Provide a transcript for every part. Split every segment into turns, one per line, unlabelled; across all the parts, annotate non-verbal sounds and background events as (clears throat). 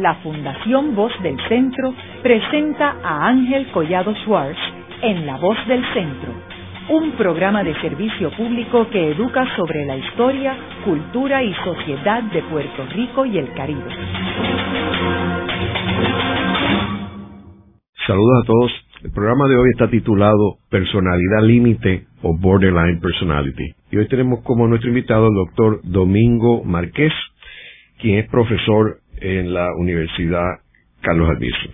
la Fundación Voz del Centro presenta a Ángel Collado Schwartz en La Voz del Centro, un programa de servicio público que educa sobre la historia, cultura y sociedad de Puerto Rico y el Caribe.
Saludos a todos. El programa de hoy está titulado Personalidad Límite o Borderline Personality. Y hoy tenemos como nuestro invitado el doctor Domingo Márquez, quien es profesor en la Universidad Carlos Albizu.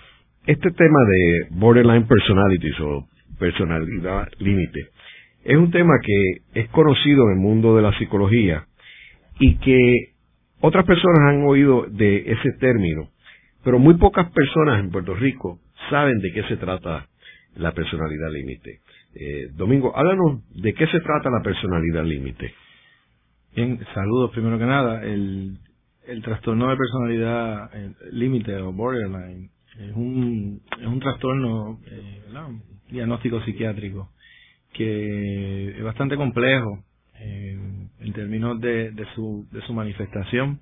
Este tema de Borderline Personalities o personalidad límite es un tema que es conocido en el mundo de la psicología y que otras personas han oído de ese término, pero muy pocas personas en Puerto Rico saben de qué se trata la personalidad límite. Eh, Domingo, háblanos de qué se trata la personalidad límite.
Bien, saludos primero que nada. El, el trastorno de personalidad límite o borderline es un, es un trastorno, eh, diagnóstico psiquiátrico que es bastante complejo eh, en términos de, de, su, de su manifestación.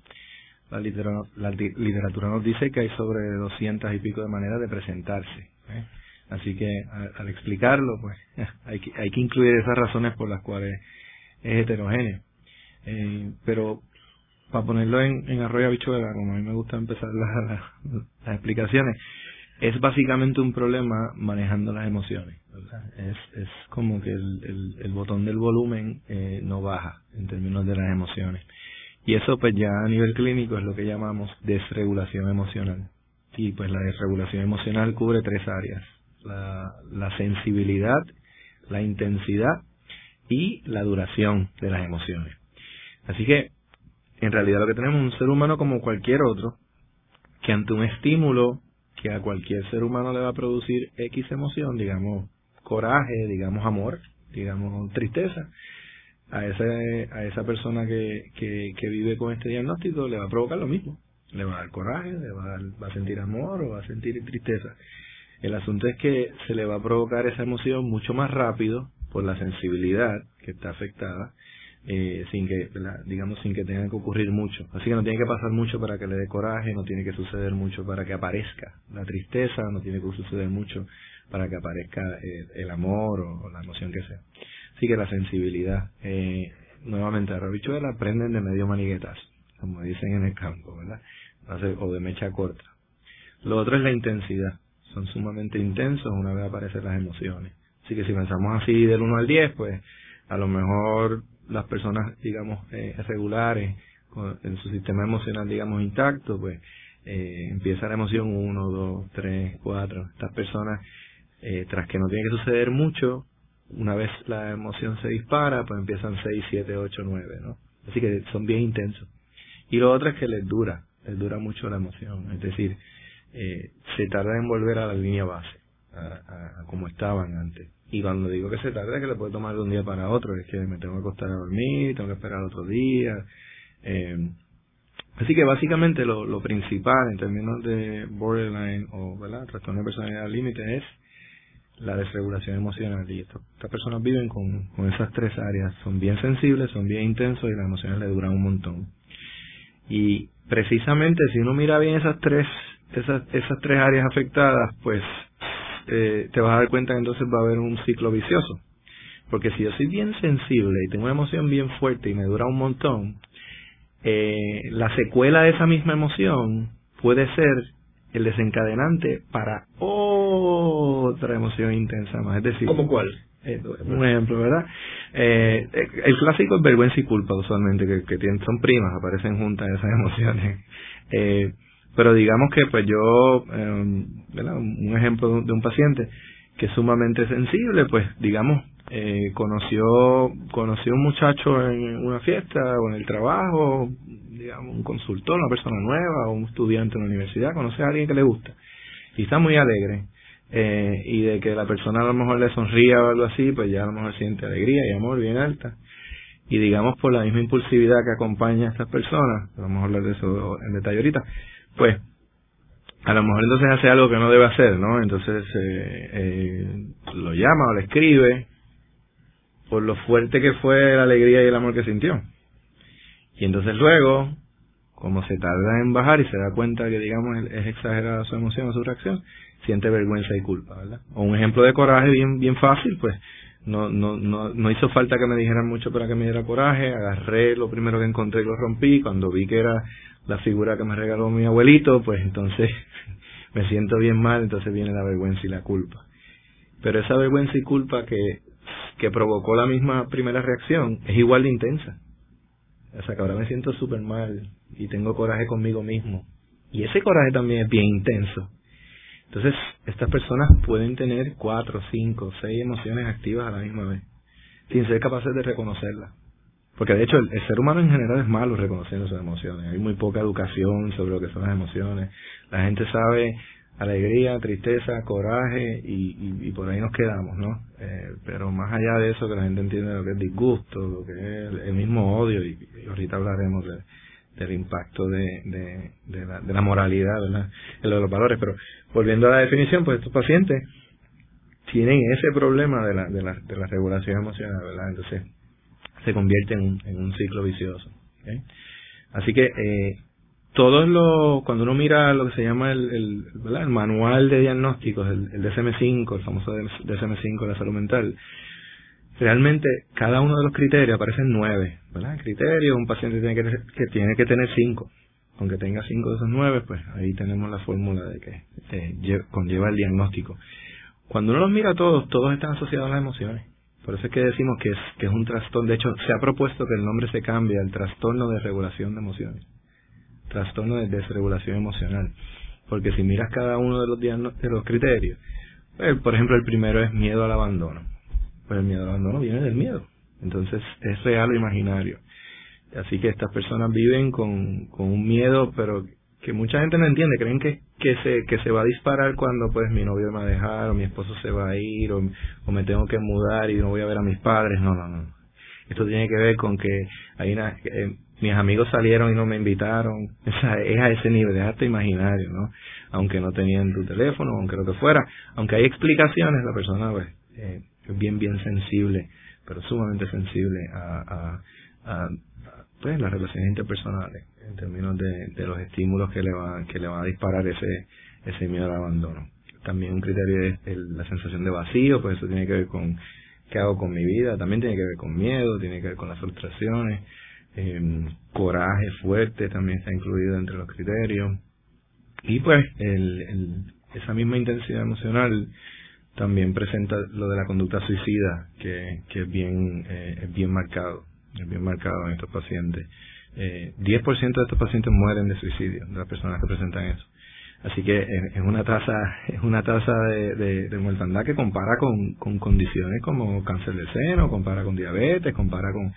La literatura, la literatura nos dice que hay sobre doscientas y pico de maneras de presentarse. ¿eh? Así que al, explicarlo, pues (laughs) hay que, hay que incluir esas razones por las cuales es heterogéneo. Pero para ponerlo en, en arroyo habichuela, como a mí me gusta empezar las explicaciones, es básicamente un problema manejando las emociones. Es, es como que el, el, botón del volumen eh, no baja en términos de las emociones. Y eso pues ya a nivel clínico es lo que llamamos desregulación emocional. Y pues la desregulación emocional cubre tres áreas la, sensibilidad, la intensidad y la duración de las emociones. Así que, en realidad lo que tenemos es un ser humano como cualquier otro, que ante un estímulo que a cualquier ser humano le va a producir X emoción, digamos coraje, digamos amor, digamos tristeza, a ese, a esa persona que, que, vive con este diagnóstico le va a provocar lo mismo. Le va a dar coraje, le va a, va a sentir amor o va a sentir tristeza. El asunto es que se le va a provocar esa emoción mucho más rápido por la sensibilidad que está afectada, eh, sin que, digamos, sin que tenga que ocurrir mucho. Así que no tiene que pasar mucho para que le dé coraje, no tiene que suceder mucho para que aparezca la tristeza, no tiene que suceder mucho para que aparezca eh, el amor o, la emoción que sea. Así que la sensibilidad, eh, nuevamente, a Rabichuela aprenden de medio maniguetazo, como dicen en el campo, ¿verdad? O de mecha corta. Lo otro es la intensidad son sumamente intensos una vez aparecen las emociones. Así que si pensamos así del 1 al 10, pues a lo mejor las personas, digamos, eh, regulares, en su sistema emocional, digamos, intacto, pues eh, empieza la emoción 1, 2, 3, 4. Estas personas, eh, tras que no tiene que suceder mucho, una vez la emoción se dispara, pues empiezan 6, 7, 8, 9, ¿no? Así que son bien intensos. Y lo otro es que les dura, les dura mucho la emoción. Es decir, eh, se tarda en volver a la línea base, a, como estaban antes. Y cuando digo que se tarda que le puede tomar de un día para otro, es que me tengo que acostar a dormir, tengo que esperar otro día. Eh, así que básicamente lo, lo principal en términos de borderline o trastorno de personalidad límite es la desregulación emocional y estas personas viven con, con esas tres áreas, son bien sensibles, son bien intensos y las emociones le duran un montón. Y precisamente si uno mira bien esas tres esas, esas tres áreas afectadas, pues eh, te vas a dar cuenta que entonces va a haber un ciclo vicioso. Porque si yo soy bien sensible y tengo una emoción bien fuerte y me dura un montón, eh, la secuela de esa misma emoción puede ser el desencadenante para otra emoción intensa más. Es decir,
¿Cómo cuál?
Eh, un ejemplo, ¿verdad? Eh, el clásico es vergüenza y culpa, usualmente, que, que tienen, son primas, aparecen juntas esas (laughs) emociones. Eh, pero digamos que pues yo, eh, un ejemplo de un paciente que es sumamente sensible, pues digamos, eh, conoció, conoció un muchacho en una fiesta o en el trabajo, digamos, un consultor, una persona nueva o un estudiante en la universidad, conoce a alguien que le gusta y está muy alegre. Eh, y de que la persona a lo mejor le sonría o algo así, pues ya a lo mejor siente alegría y amor bien alta. Y digamos por la misma impulsividad que acompaña a estas personas, a hablar de eso en detalle ahorita, pues a lo mejor entonces hace algo que no debe hacer, ¿no? Entonces eh, eh, lo llama o le escribe por lo fuerte que fue la alegría y el amor que sintió. Y entonces luego, como se tarda en bajar y se da cuenta que, digamos, es exagerada su emoción o su reacción, siente vergüenza y culpa, ¿verdad? O un ejemplo de coraje bien, bien fácil, pues, no, no, no, no hizo falta que me dijeran mucho para que me diera coraje, agarré lo primero que encontré y lo rompí, cuando vi que era la figura que me regaló mi abuelito, pues entonces (laughs) me siento bien mal, entonces viene la vergüenza y la culpa. Pero esa vergüenza y culpa que, que provocó la misma primera reacción es igual de intensa. O sea que ahora me siento súper mal y tengo coraje conmigo mismo. Y ese coraje también es bien intenso. Entonces, estas personas pueden tener cuatro, cinco, seis emociones activas a la misma vez, sin ser capaces de reconocerlas. Porque de hecho el, ser humano en general es malo reconociendo sus emociones. Hay muy poca educación sobre lo que son las emociones. La gente sabe alegría, tristeza, coraje y, por ahí nos quedamos, ¿no? Eh, pero más allá de eso, que la gente entiende lo que es disgusto, lo que es el, mismo odio, y, ahorita hablaremos del impacto de, de, de, la, de la moralidad, ¿verdad? En los valores. Pero volviendo a la definición, pues estos pacientes tienen ese problema de la, de la, de la regulación emocional, ¿verdad? Entonces se convierte en un, en un ciclo vicioso. Así que eh, todos los, cuando uno mira lo que se llama el, el, manual de diagnósticos, el, el DSM-5, el famoso DSM-5 de la salud mental, realmente cada uno de los criterios aparecen nueve, ¿verdad? El criterio, un paciente tiene que, que tiene que tener cinco. Aunque tenga cinco de esos nueve, pues ahí tenemos la fórmula de que eh, conlleva el diagnóstico. Cuando uno los mira todos, todos están asociados a las emociones. Por eso es que decimos que es, que es un trastorno. De hecho, se ha propuesto que el nombre se cambie al trastorno de regulación de emociones trastorno de desregulación emocional. Porque si miras cada uno de los, de los criterios, pues, por ejemplo, el primero es miedo al abandono. Pues el miedo al abandono viene del miedo. Entonces es real o imaginario. Así que estas personas viven con, con un miedo, pero que mucha gente no entiende. Creen que, que, se, que se va a disparar cuando pues mi novio me va a dejar, o mi esposo se va a ir, o, o me tengo que mudar y no voy a ver a mis padres. No, no, no. Esto tiene que ver con que hay una, eh, mis amigos salieron y no me invitaron. (laughs) O es a ese nivel, es hasta imaginario, ¿no? Aunque no tenían tu teléfono, aunque lo que fuera. Aunque hay explicaciones, la persona pues, eh, es bien, bien sensible, pero sumamente sensible a, a, pues, las relaciones interpersonales, en términos de, de los estímulos que le, van, que le van a disparar ese, ese miedo al abandono. También un criterio es la sensación de vacío, pues eso tiene que ver con qué hago con mi vida, también tiene que ver con miedo, tiene que ver con las frustraciones, eh, coraje fuerte también está incluido entre los criterios. Y pues el, esa misma intensidad emocional también presenta lo de la conducta suicida, que, que es bien eh, es bien marcado, es bien marcado en estos pacientes. Eh, 10% de estos pacientes mueren de suicidio, de las personas que presentan eso. Así que es una tasa (laughs) es una tasa de, de, de mortandad que compara con, con condiciones como cáncer de seno, compara con diabetes, compara con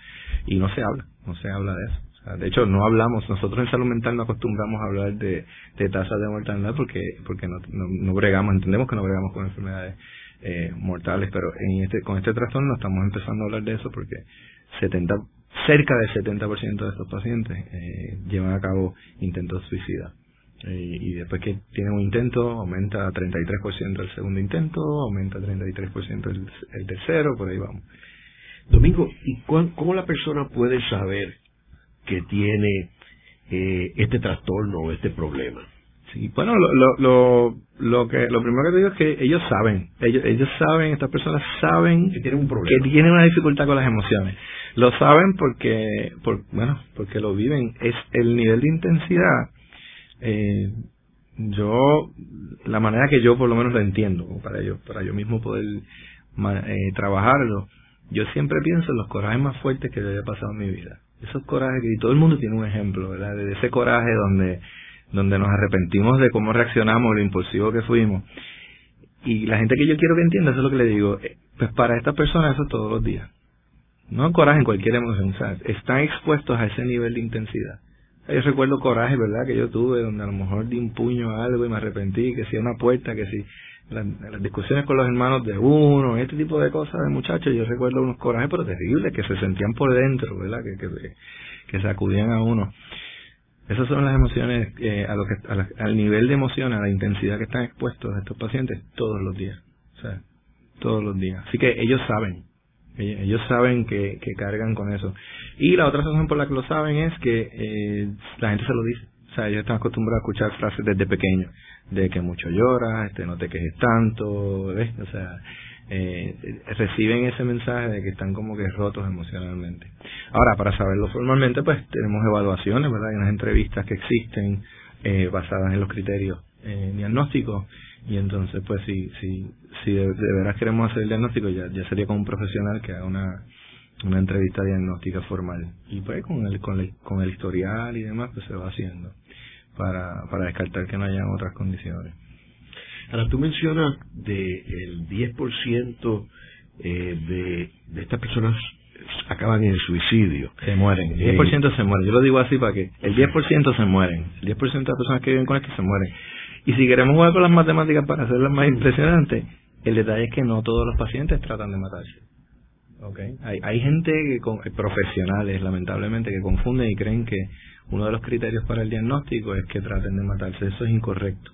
y no se habla, no se habla de eso. de hecho, no hablamos, nosotros en salud mental no acostumbramos a hablar de, de tasas de mortalidad porque porque no, no, bregamos, entendemos que no bregamos con enfermedades eh, mortales, pero en este con este trastorno estamos empezando a hablar de eso porque 70 cerca del 70% de estos pacientes eh, llevan a cabo intentos suicidas. Eh, y después que tiene un intento, aumenta a 33% el segundo intento, aumenta a 33% el, el tercero, por ahí vamos.
Domingo, ¿y cómo la persona puede saber que tiene eh, este trastorno o este problema?
Sí, bueno, lo, lo, lo, lo, que lo primero que te digo es que ellos saben, ellos, ellos saben, estas personas saben
que tienen un problema,
que tienen una dificultad con las emociones. Lo saben porque, por, bueno, porque lo viven. Es el nivel de intensidad eh, yo, la manera que yo por lo menos lo entiendo, para yo, para yo mismo poder eh, trabajarlo, yo siempre pienso en los corajes más fuertes que le haya pasado en mi vida. Esos corajes que, y todo el mundo tiene un ejemplo, ¿verdad? De ese coraje donde, donde nos arrepentimos de cómo reaccionamos, lo impulsivo que fuimos. Y la gente que yo quiero que entienda, eso es lo que le digo, eh, pues para estas personas eso todos los días. No coraje en cualquier emoción, ¿sabes? Están expuestos a ese nivel de intensidad. Yo recuerdo coraje, ¿verdad? Que yo tuve, donde a lo mejor di un puño a algo y me arrepentí, que si una puerta, que si las, discusiones con los hermanos de uno, este tipo de cosas de muchachos, yo recuerdo unos corajes pero terribles que se sentían por dentro, ¿verdad? Que, que, que sacudían a uno. Esas son las emociones, eh, a lo que, al nivel de emoción, a la intensidad que están expuestos estos pacientes todos los días. O sea, todos los días. Así que ellos saben, Ellos saben que, que cargan con eso. Y la otra razón por la que lo saben es que eh, la gente se lo dice. O sea, ellos están acostumbrados a escuchar frases desde pequeño, de que mucho lloras, este, no te quejes tanto, ¿ves? O sea, eh, reciben ese mensaje de que están como que rotos emocionalmente. Ahora, para saberlo formalmente, pues tenemos evaluaciones, ¿verdad? Hay unas entrevistas que existen eh, basadas en los criterios eh, diagnósticos y entonces, pues, si, si, si de, veras queremos hacer el diagnóstico, ya, ya sería con un profesional que haga una, una entrevista diagnóstica formal. Y pues con el, con el, con el historial y demás, pues se va haciendo para, para descartar que no haya otras condiciones.
Ahora, tú mencionas de el 10% eh, de, de estas personas acaban en el suicidio.
Se mueren. El 10% se mueren. Yo lo digo así para que el 10% se mueren. El 10% de las personas que viven con esto se mueren. Y si queremos jugar con las matemáticas para hacerlas más impresionantes, el detalle es que no todos los pacientes tratan de matarse. Okay. Hay, hay gente, que, profesionales lamentablemente, que confunden y creen que uno de los criterios para el diagnóstico es que traten de matarse. Eso es incorrecto.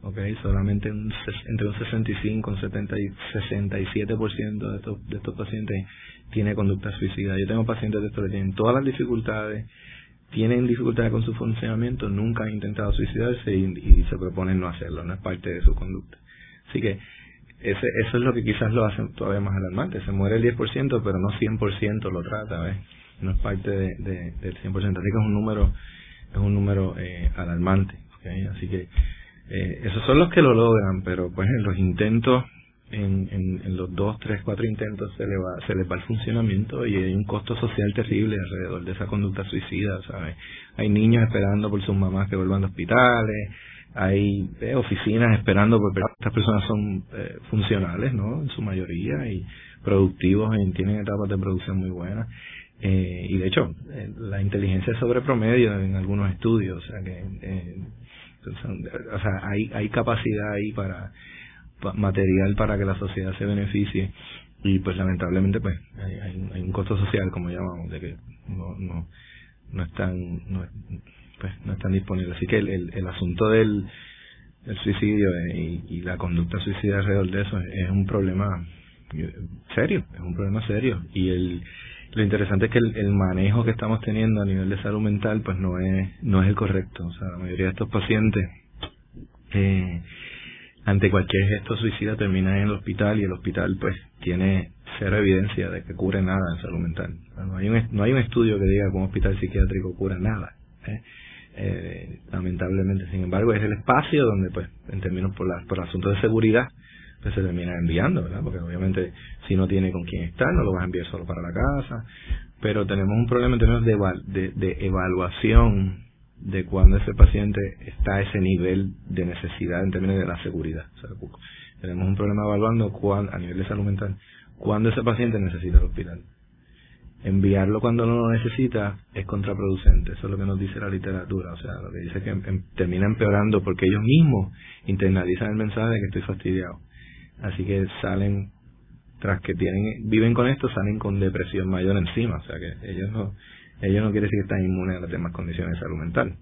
Okay, solamente un, entre un 65 y un 70 y 67% de estos, de estos pacientes tiene conducta suicida. Yo tengo pacientes de estos que tienen todas las dificultades, tienen dificultades con su funcionamiento, nunca han intentado suicidarse y, se proponen no hacerlo, no es parte de su conducta. Así que ese, eso es lo que quizás lo hace todavía más alarmante. Se muere el 10%, pero no 100% lo trata, ¿ves? No es parte de, del 100%. Así que es un número, es un número eh, alarmante. Así que eh, esos son los que lo logran, pero pues en los intentos, en, en, los dos, tres, cuatro intentos se, le va, se les va el funcionamiento y hay un costo social terrible alrededor de esa conducta suicida, ¿sabes? Hay niños esperando por sus mamás que vuelvan a hospitales, hay eh, oficinas esperando porque estas personas son eh, funcionales, ¿no? En su mayoría y productivos y tienen etapas de producción muy buenas. Eh, y de hecho, eh, la inteligencia es sobre promedio en algunos estudios, o sea que eh, o sea, hay, hay capacidad ahí para, material para que la sociedad se beneficie. Y pues lamentablemente pues hay, hay, un costo social como llamamos de que no no no están no, pues no están disponibles. Así que el, el, asunto del el suicidio y, y, la conducta suicida alrededor de eso es un problema serio es un problema serio. Y el lo interesante es que el, manejo que estamos teniendo a nivel de salud mental pues no es no es el correcto. O sea la mayoría de estos pacientes eh, ante cualquier gesto suicida terminan en el hospital y el hospital pues tiene cero evidencia de que cure nada en salud mental no hay un no hay un estudio que diga que un hospital psiquiátrico cura nada ¿eh? Eh, lamentablemente sin embargo es el espacio donde pues en términos por la por asuntos de seguridad pues se termina enviando, ¿verdad? Porque obviamente si no tiene con quién estar, no lo vas a enviar solo para la casa. Pero tenemos un problema en términos de, de, evaluación de cuando ese paciente está a ese nivel de necesidad en términos de la seguridad. tenemos un problema evaluando cuán, a nivel de salud mental cuando ese paciente necesita el hospital. Enviarlo cuando no lo necesita es contraproducente, eso es lo que nos dice la literatura, o sea, lo que dice que em, termina empeorando porque ellos mismos internalizan el mensaje de que estoy fastidiado así que salen tras que tienen viven con esto salen con depresión mayor encima o sea que ellos no ellos no quieren decir que están inmunes a las demás condiciones de salud mental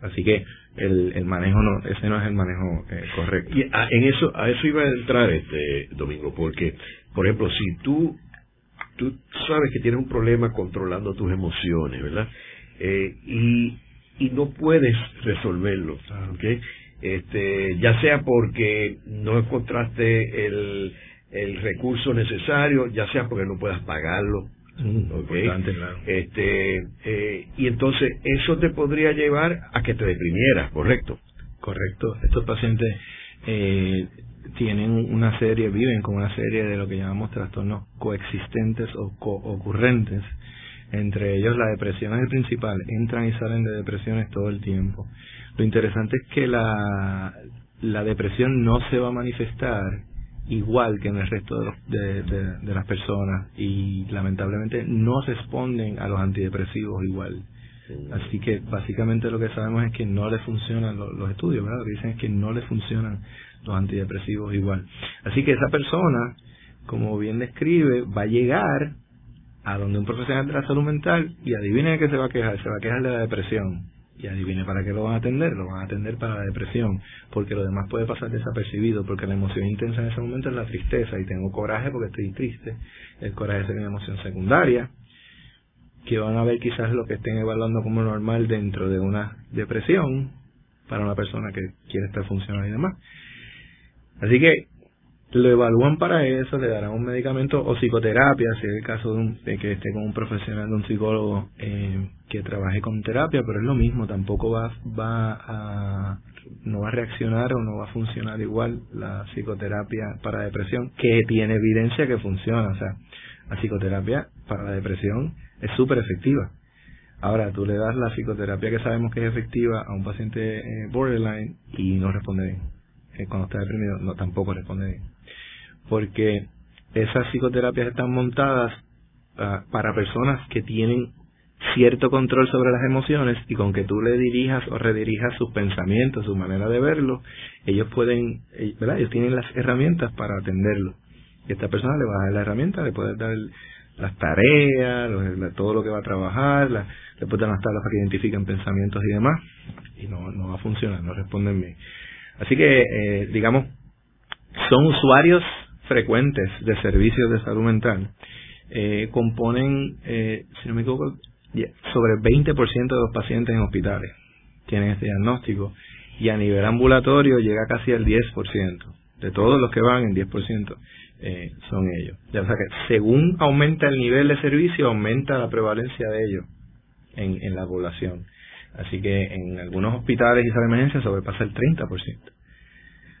así que el, el manejo no ese no es el manejo eh, correcto
y a, en eso a eso iba a entrar este domingo porque por ejemplo si tú tú sabes que tienes un problema controlando tus emociones verdad eh, y y no puedes resolverlo ¿okay? este, ya sea porque no encontraste el, el recurso necesario, ya sea porque no puedas pagarlo.
Mm, claro.
este eh, y entonces eso te podría llevar a que te deprimieras correcto
correcto. Estos pacientes eh, tienen una serie viven con una serie de lo que llamamos trastornos coexistentes o co-ocurrentes. Entre ellos la depresión es el principal. Entran y salen de depresiones todo el tiempo. Lo interesante es que la, la depresión no se va a manifestar igual que en el resto de, de, las personas y lamentablemente no responden a los antidepresivos igual. Así que básicamente lo que sabemos es que no le funcionan los, estudios, ¿verdad? Lo que dicen es que no le funcionan los antidepresivos igual. Así que esa persona, como bien describe, va a llegar a donde un profesional de la salud mental y adivinen de qué se va a quejar, se va a quejar de la depresión Y adivine para qué lo van a atender, lo van a atender para la depresión, porque lo demás puede pasar desapercibido, porque la emoción intensa en ese momento es la tristeza y tengo coraje porque estoy triste. El coraje es una emoción secundaria, que van a ver quizás lo que estén evaluando como normal dentro de una depresión para una persona que quiere estar funcional y demás. Así que lo evalúan para eso, le darán un medicamento o psicoterapia, si es el caso de, que esté con un profesional, de un psicólogo eh, que trabaje con terapia, pero es lo mismo, tampoco va, va a, no va a reaccionar o no va a funcionar igual la psicoterapia para depresión, que tiene evidencia que funciona, o sea, la psicoterapia para la depresión es súper efectiva. Ahora, tú le das la psicoterapia que sabemos que es efectiva a un paciente eh, borderline y no responde bien. Eh, cuando está deprimido, no, tampoco responde bien. Porque esas psicoterapias están montadas ah, para personas que tienen cierto control sobre las emociones y con que tú le dirijas o redirijas sus pensamientos, su manera de verlo, ellos pueden, eh, ¿verdad? Ellos tienen las herramientas para atenderlo. Y esta persona le va a dar la herramienta, le puede dar las tareas, todo lo que va a trabajar, la, le puede dar las tablas para que identifiquen pensamientos y demás, y no, no va a funcionar, no responden bien. Así que, eh, digamos, son usuarios frecuentes de servicios de salud mental. Eh, componen, eh, si no me equivoco, sobre el 20% de los pacientes en hospitales tienen este diagnóstico y a nivel ambulatorio llega casi al 10%. De todos los que van, el 10% eh, son ellos. O sea que según aumenta el nivel de servicio, aumenta la prevalencia de ellos en, en la población. Así que en algunos hospitales y sala de emergencia sobrepasa el 30%.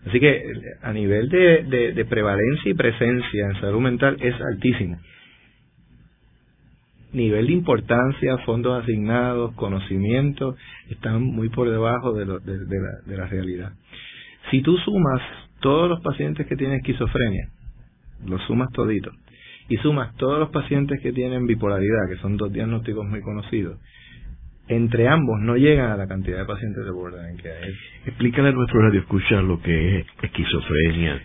Así que a nivel de, prevalencia y presencia en salud mental es altísimo. Nivel de importancia, fondos asignados, conocimiento, están muy por debajo de, lo, de, la, de la realidad. Si tú sumas todos los pacientes que tienen esquizofrenia, los sumas toditos, y sumas todos los pacientes que tienen bipolaridad, que son dos diagnósticos muy conocidos, entre ambos no llegan a la cantidad de pacientes de borderline que hay.
Explícale a nuestro radio escuchar lo que es esquizofrenia.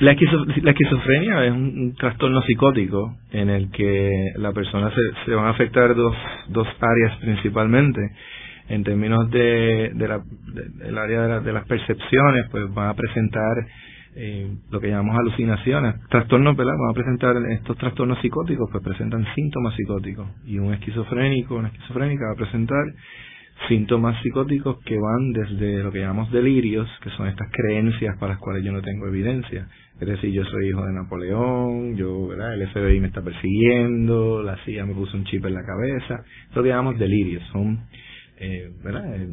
La, esquizofrenia es un, trastorno psicótico en el que la persona se, se van a afectar dos, dos áreas principalmente. En términos de, de la, del área de, de las percepciones, pues van a presentar eh, lo que llamamos alucinaciones, trastornos, ¿verdad? Vamos a presentar estos trastornos psicóticos, pues presentan síntomas psicóticos. Y un esquizofrénico, una esquizofrénica va a presentar síntomas psicóticos que van desde lo que llamamos delirios, que son estas creencias para las cuales yo no tengo evidencia. Es decir, yo soy hijo de Napoleón, yo, ¿verdad? El FBI me está persiguiendo, la CIA me puso un chip en la cabeza. Eso que llamamos delirios. Son, eh, ¿verdad? Eh,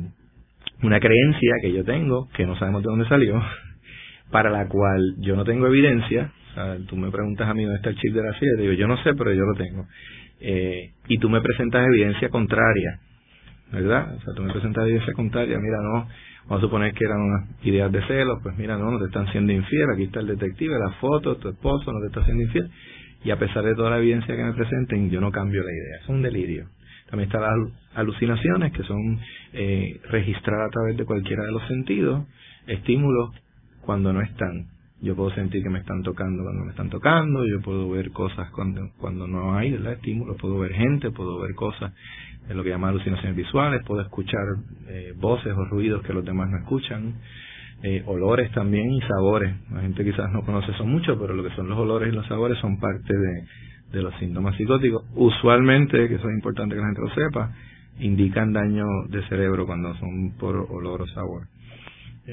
una creencia que yo tengo, que no sabemos de dónde salió, para la cual yo no tengo evidencia. O sea, tú me preguntas a mí dónde está el chip de la CIA, digo, yo no sé, pero yo lo tengo. Eh, y tú me presentas evidencia contraria, ¿verdad? O sea, tú me presentas evidencia contraria, mira, no, vamos a suponer que eran unas ideas de celos, pues mira, no, no te están siendo infiel, aquí está el detective, la foto, tu esposo no te está siendo infiel. Y a pesar de toda la evidencia que me presenten, yo no cambio la idea. Es un delirio. También están las alucinaciones, que son eh, registradas a través de cualquiera de los sentidos, estímulos cuando no están. Yo puedo sentir que me están tocando cuando me están tocando, yo puedo ver cosas cuando, cuando no hay el estímulo, puedo ver gente, puedo ver cosas de lo que llaman alucinaciones visuales, puedo escuchar eh, voces o ruidos que los demás no escuchan, eh, olores también y sabores. La gente quizás no conoce eso mucho, pero lo que son los olores y los sabores son parte de, de los síntomas psicóticos. Usualmente, que eso es importante que la gente lo sepa, indican daño de cerebro cuando son por olor o sabor.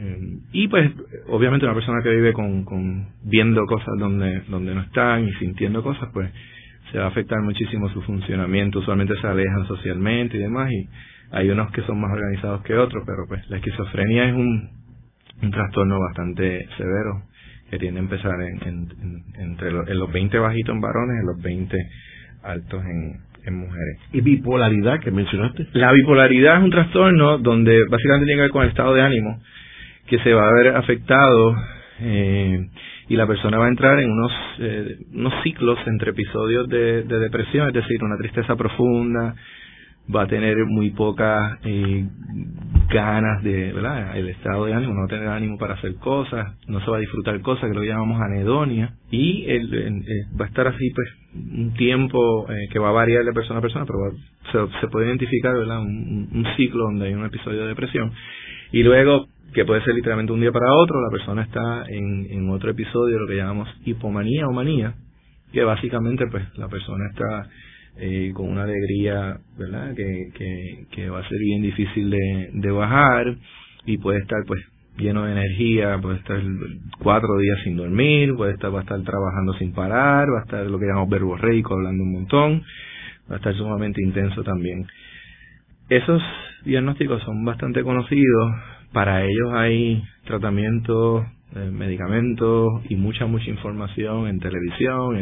Eh, y pues obviamente una persona que vive con, con viendo cosas donde donde no están y sintiendo cosas pues se va a afectar muchísimo su funcionamiento usualmente se alejan socialmente y demás y hay unos que son más organizados que otros pero pues la esquizofrenia es un, un trastorno bastante severo que tiende a empezar en, entre los, en los 20 bajitos en varones y en los 20 altos en, en mujeres.
¿Y bipolaridad que mencionaste?
La bipolaridad es un trastorno donde básicamente tiene que ver con el estado de ánimo que se va a ver afectado eh, y la persona va a entrar en unos, eh, unos ciclos entre episodios de, depresión, es decir, una tristeza profunda, va a tener muy poca eh, ganas de, ¿verdad? El estado de ánimo, no tener ánimo para hacer cosas, no se va a disfrutar cosas, que lo llamamos anedonia, y el, va a estar así, pues, un tiempo eh, que va a variar de persona a persona, pero se, puede identificar, ¿verdad? Un, un, ciclo donde hay un episodio de depresión, y luego, que puede ser literalmente un día para otro, la persona está en, otro episodio, lo que llamamos hipomanía o manía, que básicamente, pues, la persona está eh, con una alegría, ¿verdad? Que, que, que, va a ser bien difícil de, de bajar y puede estar pues lleno de energía, puede estar cuatro días sin dormir, puede estar, va a estar trabajando sin parar, va a estar lo que llamamos verborreico, hablando un montón, va a estar sumamente intenso también. Esos diagnósticos son bastante conocidos, para ellos hay tratamientos, eh, medicamentos y mucha, mucha información en televisión,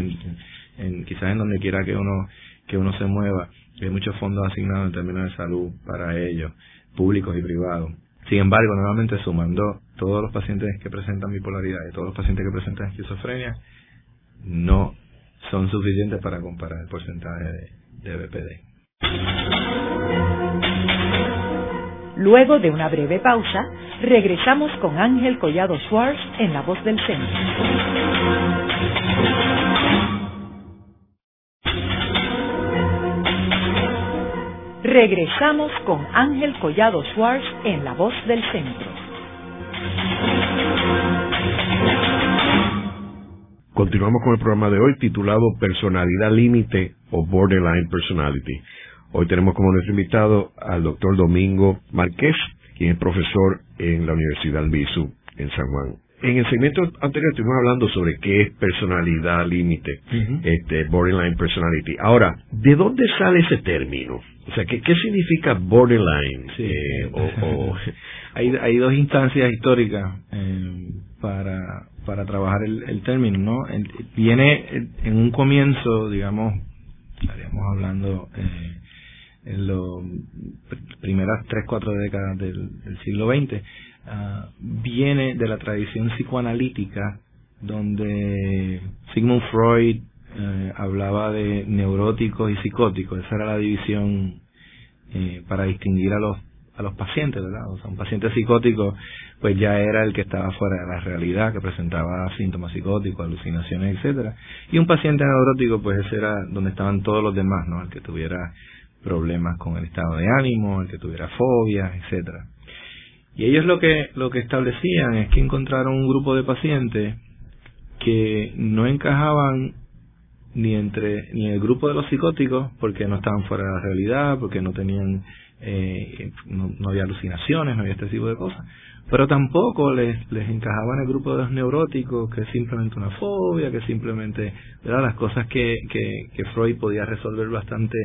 en, quizás en donde quiera que uno que uno se mueva. Hay muchos fondos asignados en términos de salud para ellos, públicos y privados. Sin embargo, nuevamente sumando todos los pacientes que presentan bipolaridad y todos los pacientes que presentan esquizofrenia, no son suficientes para comparar el porcentaje de BPD.
Luego de una breve pausa, regresamos con Ángel Collado Schwartz en La Voz del Centro. Regresamos con Ángel Collado Schwartz en La Voz del Centro.
Continuamos con el programa de hoy titulado Personalidad Límite o Borderline Personality. Hoy tenemos como nuestro invitado al doctor Domingo Márquez, quien es profesor en la Universidad Albizu en San Juan. En el segmento anterior estuvimos hablando sobre qué es personalidad límite, este borderline personality. Ahora, ¿de dónde sale ese término? O sea, ¿qué, qué significa borderline?
Eh, o, (laughs) hay, hay dos instancias históricas eh, para, para trabajar el, el término, ¿no? Viene en un comienzo, digamos, estaríamos hablando eh, en las primeras tres, cuatro décadas del, siglo XX, Ah, viene de la tradición psicoanalítica donde Sigmund Freud eh, hablaba de neuróticos y psicóticos. Esa era la división eh, para distinguir a los a los pacientes, ¿verdad? O sea, un paciente psicótico pues ya era el que estaba fuera de la realidad, que presentaba síntomas psicóticos, alucinaciones, etcétera. Y un paciente neurótico pues ese era donde estaban todos los demás, ¿no? El que tuviera problemas con el estado de ánimo, el que tuviera fobias, etcétera. Y ellos lo que, lo que establecían es que encontraron un grupo de pacientes que no encajaban ni entre ni el grupo de los psicóticos porque no estaban fuera de la realidad, porque no tenían eh, no, había alucinaciones, no había este tipo de cosas, pero tampoco les, les encajaba en el grupo de los neuróticos, que es simplemente una fobia, que simplemente, ¿verdad? las cosas que, que, que Freud podía resolver bastante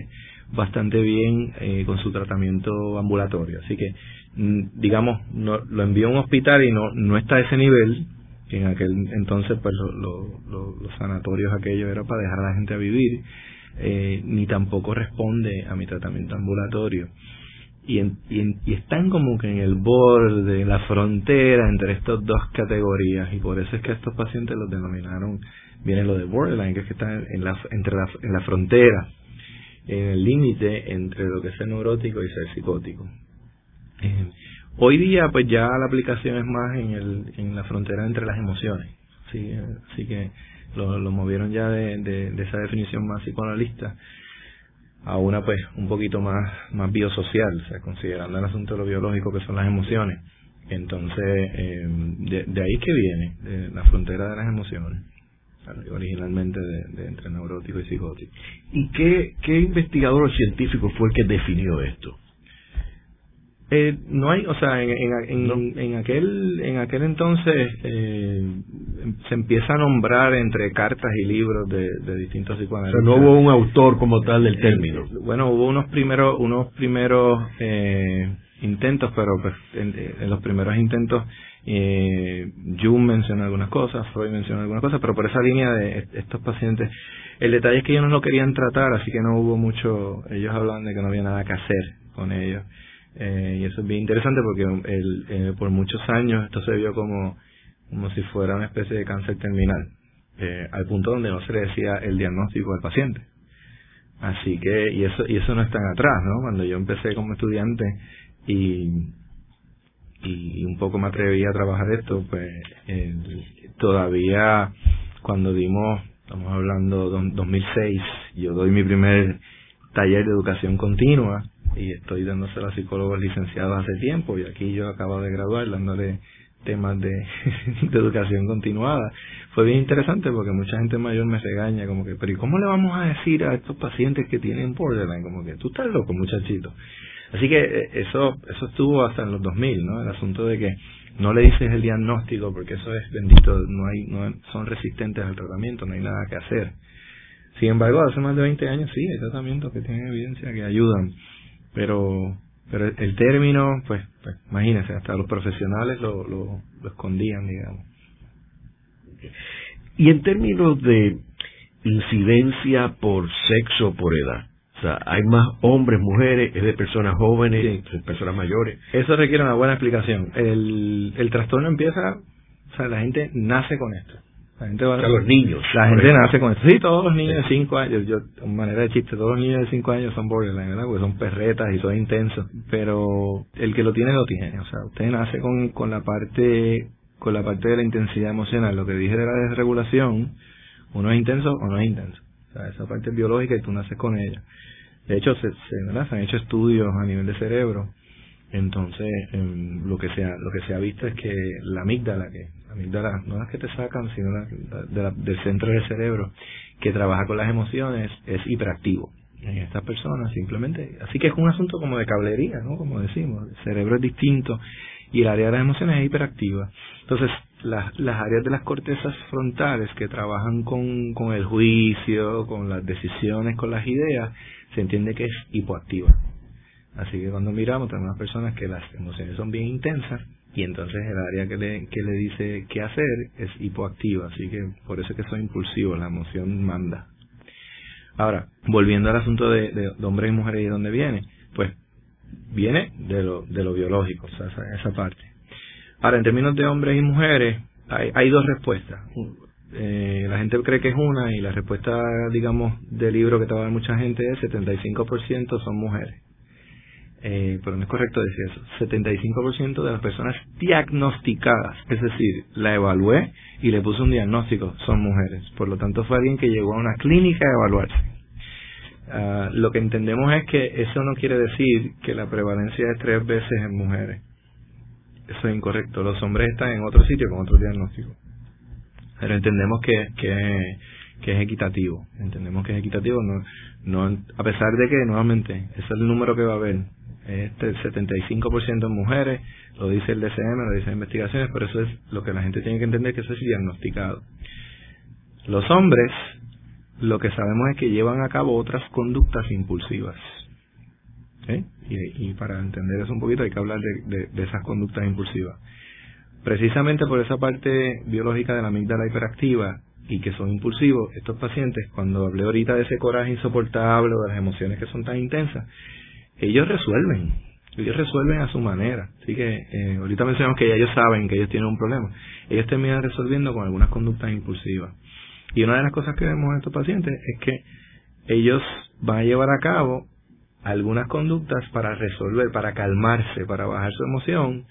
bastante bien eh, con su tratamiento ambulatorio. Así que Mm, digamos, no, lo envió a un hospital y no, no está a ese nivel, en aquel entonces pues los sanatorios aquellos era para dejar a la gente a vivir, eh, ni tampoco responde a mi tratamiento ambulatorio. Y, y, están como que en el borde, en la frontera entre estas dos categorías, y por eso es que estos pacientes los denominaron, viene lo de borderline, que es que están en la, entre la, en la frontera, en el límite entre lo que es ser neurótico y ser psicótico. Eh, hoy día, pues ya la aplicación es más en, el, en la frontera entre las emociones. ¿sí? Así que lo, movieron ya de, de, esa definición más psicoanalista a una pues un poquito más más biosocial, o sea, considerando el asunto de lo biológico que son las emociones. Entonces, eh, de, de, ahí que viene, de la frontera de las emociones, originalmente de, entre neurótico y psicótico.
¿Y qué, qué investigador científico fue el que definió esto?
Eh, no hay, o sea, en, en, en, aquel en aquel entonces eh, se empieza a nombrar entre cartas y libros de, de distintos psicoanalistas.
Pero no hubo un autor como tal del término.
Eh, bueno, hubo unos primeros unos primeros eh, intentos, pero pues, en, los primeros intentos eh, Jung menciona algunas cosas, Freud menciona algunas cosas, pero por esa línea de estos pacientes, el detalle es que ellos no lo querían tratar, así que no hubo mucho, ellos hablan de que no había nada que hacer con ellos. Eh, y eso es bien interesante porque eh, por muchos años esto se vio como, como si fuera una especie de cáncer terminal, eh, al punto donde no se le decía el diagnóstico al paciente. Así que, y eso, y eso no es tan atrás, ¿no? Cuando yo empecé como estudiante y y un poco me atreví a trabajar esto, pues todavía cuando dimos, estamos hablando de 2006, yo doy mi primer taller de educación continua y estoy dándose a psicólogos licenciados hace tiempo y aquí yo acabo de graduar dándole temas de, (laughs) de, educación continuada. Fue bien interesante porque mucha gente mayor me regaña como que, pero ¿y cómo le vamos a decir a estos pacientes que tienen borderline? Como que tú estás loco, muchachito. Así que eh, eso eso estuvo hasta en los 2000, ¿no? El asunto de que no le dices el diagnóstico porque eso es bendito, no hay no son resistentes al tratamiento, no hay nada que hacer. Sin embargo, hace más de 20 años sí, hay tratamientos que tienen evidencia que ayudan, pero pero el término, pues, pues imagínense, hasta los profesionales lo, lo, lo escondían, digamos.
Y en términos de incidencia por sexo, por edad, o sea, hay más hombres, mujeres, es de personas jóvenes, de personas mayores.
Eso requiere una buena explicación. El, el trastorno empieza, o sea, la gente nace con esto. La gente
va, los niños.
La gente nace con esto. Sí, todos los niños de 5 años, yo, de manera de chiste, todos los niños de 5 años son borderline, ¿verdad? Porque son perretas y son intensos. Pero el que lo tiene, lo tiene. O sea, usted nace con, con la parte con la parte de la intensidad emocional. Lo que dije de la desregulación, uno es intenso o no es intenso. O sea, esa parte biológica y tú naces con ella. De hecho, se, se, han hecho estudios a nivel de cerebro. Entonces, em, lo que se ha, lo que se ha visto es que la amígdala, que la amígdala no es que te sacan, sino la, del centro del cerebro, que trabaja con las emociones, es hiperactivo en estas personas simplemente. Así que es un asunto como de cablería, ¿no? Como decimos, el cerebro es distinto y el área de las emociones es hiperactiva. Entonces, las, las áreas de las cortezas frontales que trabajan con, con el juicio, con las decisiones, con las ideas, se entiende que es hipoactiva. Así que cuando miramos tenemos personas que las emociones son bien intensas y entonces el área que le, que le dice qué hacer es hipoactiva, así que por eso es que son impulsivos, la emoción manda. Ahora, volviendo al asunto de, hombres y mujeres y de dónde viene, pues viene de lo, de lo biológico, esa, esa parte. Ahora, en términos de hombres y mujeres, hay, hay dos respuestas eh, la gente cree que es una y la respuesta, digamos, del libro que te va a dar mucha gente es 75% son mujeres. Eh, pero no es correcto decir eso. 75% de las personas diagnosticadas, es decir, la evalué y le puse un diagnóstico, son mujeres. Por lo tanto, fue alguien que llegó a una clínica a evaluarse. Ah, lo que entendemos es que eso no quiere decir que la prevalencia es tres veces en mujeres. Eso es incorrecto. Los hombres están en otro sitio con otro diagnóstico pero entendemos que, que, es equitativo, entendemos que es equitativo, no, no a pesar de que nuevamente ese es el número que va a haber, este 75% en mujeres, lo dice el DCM, lo dice investigaciones, pero eso es lo que la gente tiene que entender que eso es diagnosticado. Los hombres, lo que sabemos es que llevan a cabo otras conductas impulsivas. Y, y, para entender eso un poquito hay que hablar de, de esas conductas impulsivas precisamente por esa parte biológica de la amígdala hiperactiva y que son impulsivos, estos pacientes, cuando hablé ahorita de ese coraje insoportable o de las emociones que son tan intensas, ellos resuelven, ellos resuelven a su manera. Así que eh, ahorita mencionamos que ya ellos saben que ellos tienen un problema. Ellos terminan resolviendo con algunas conductas impulsivas. Y una de las cosas que vemos en estos pacientes es que ellos van a llevar a cabo algunas conductas para resolver, para calmarse, para bajar su emoción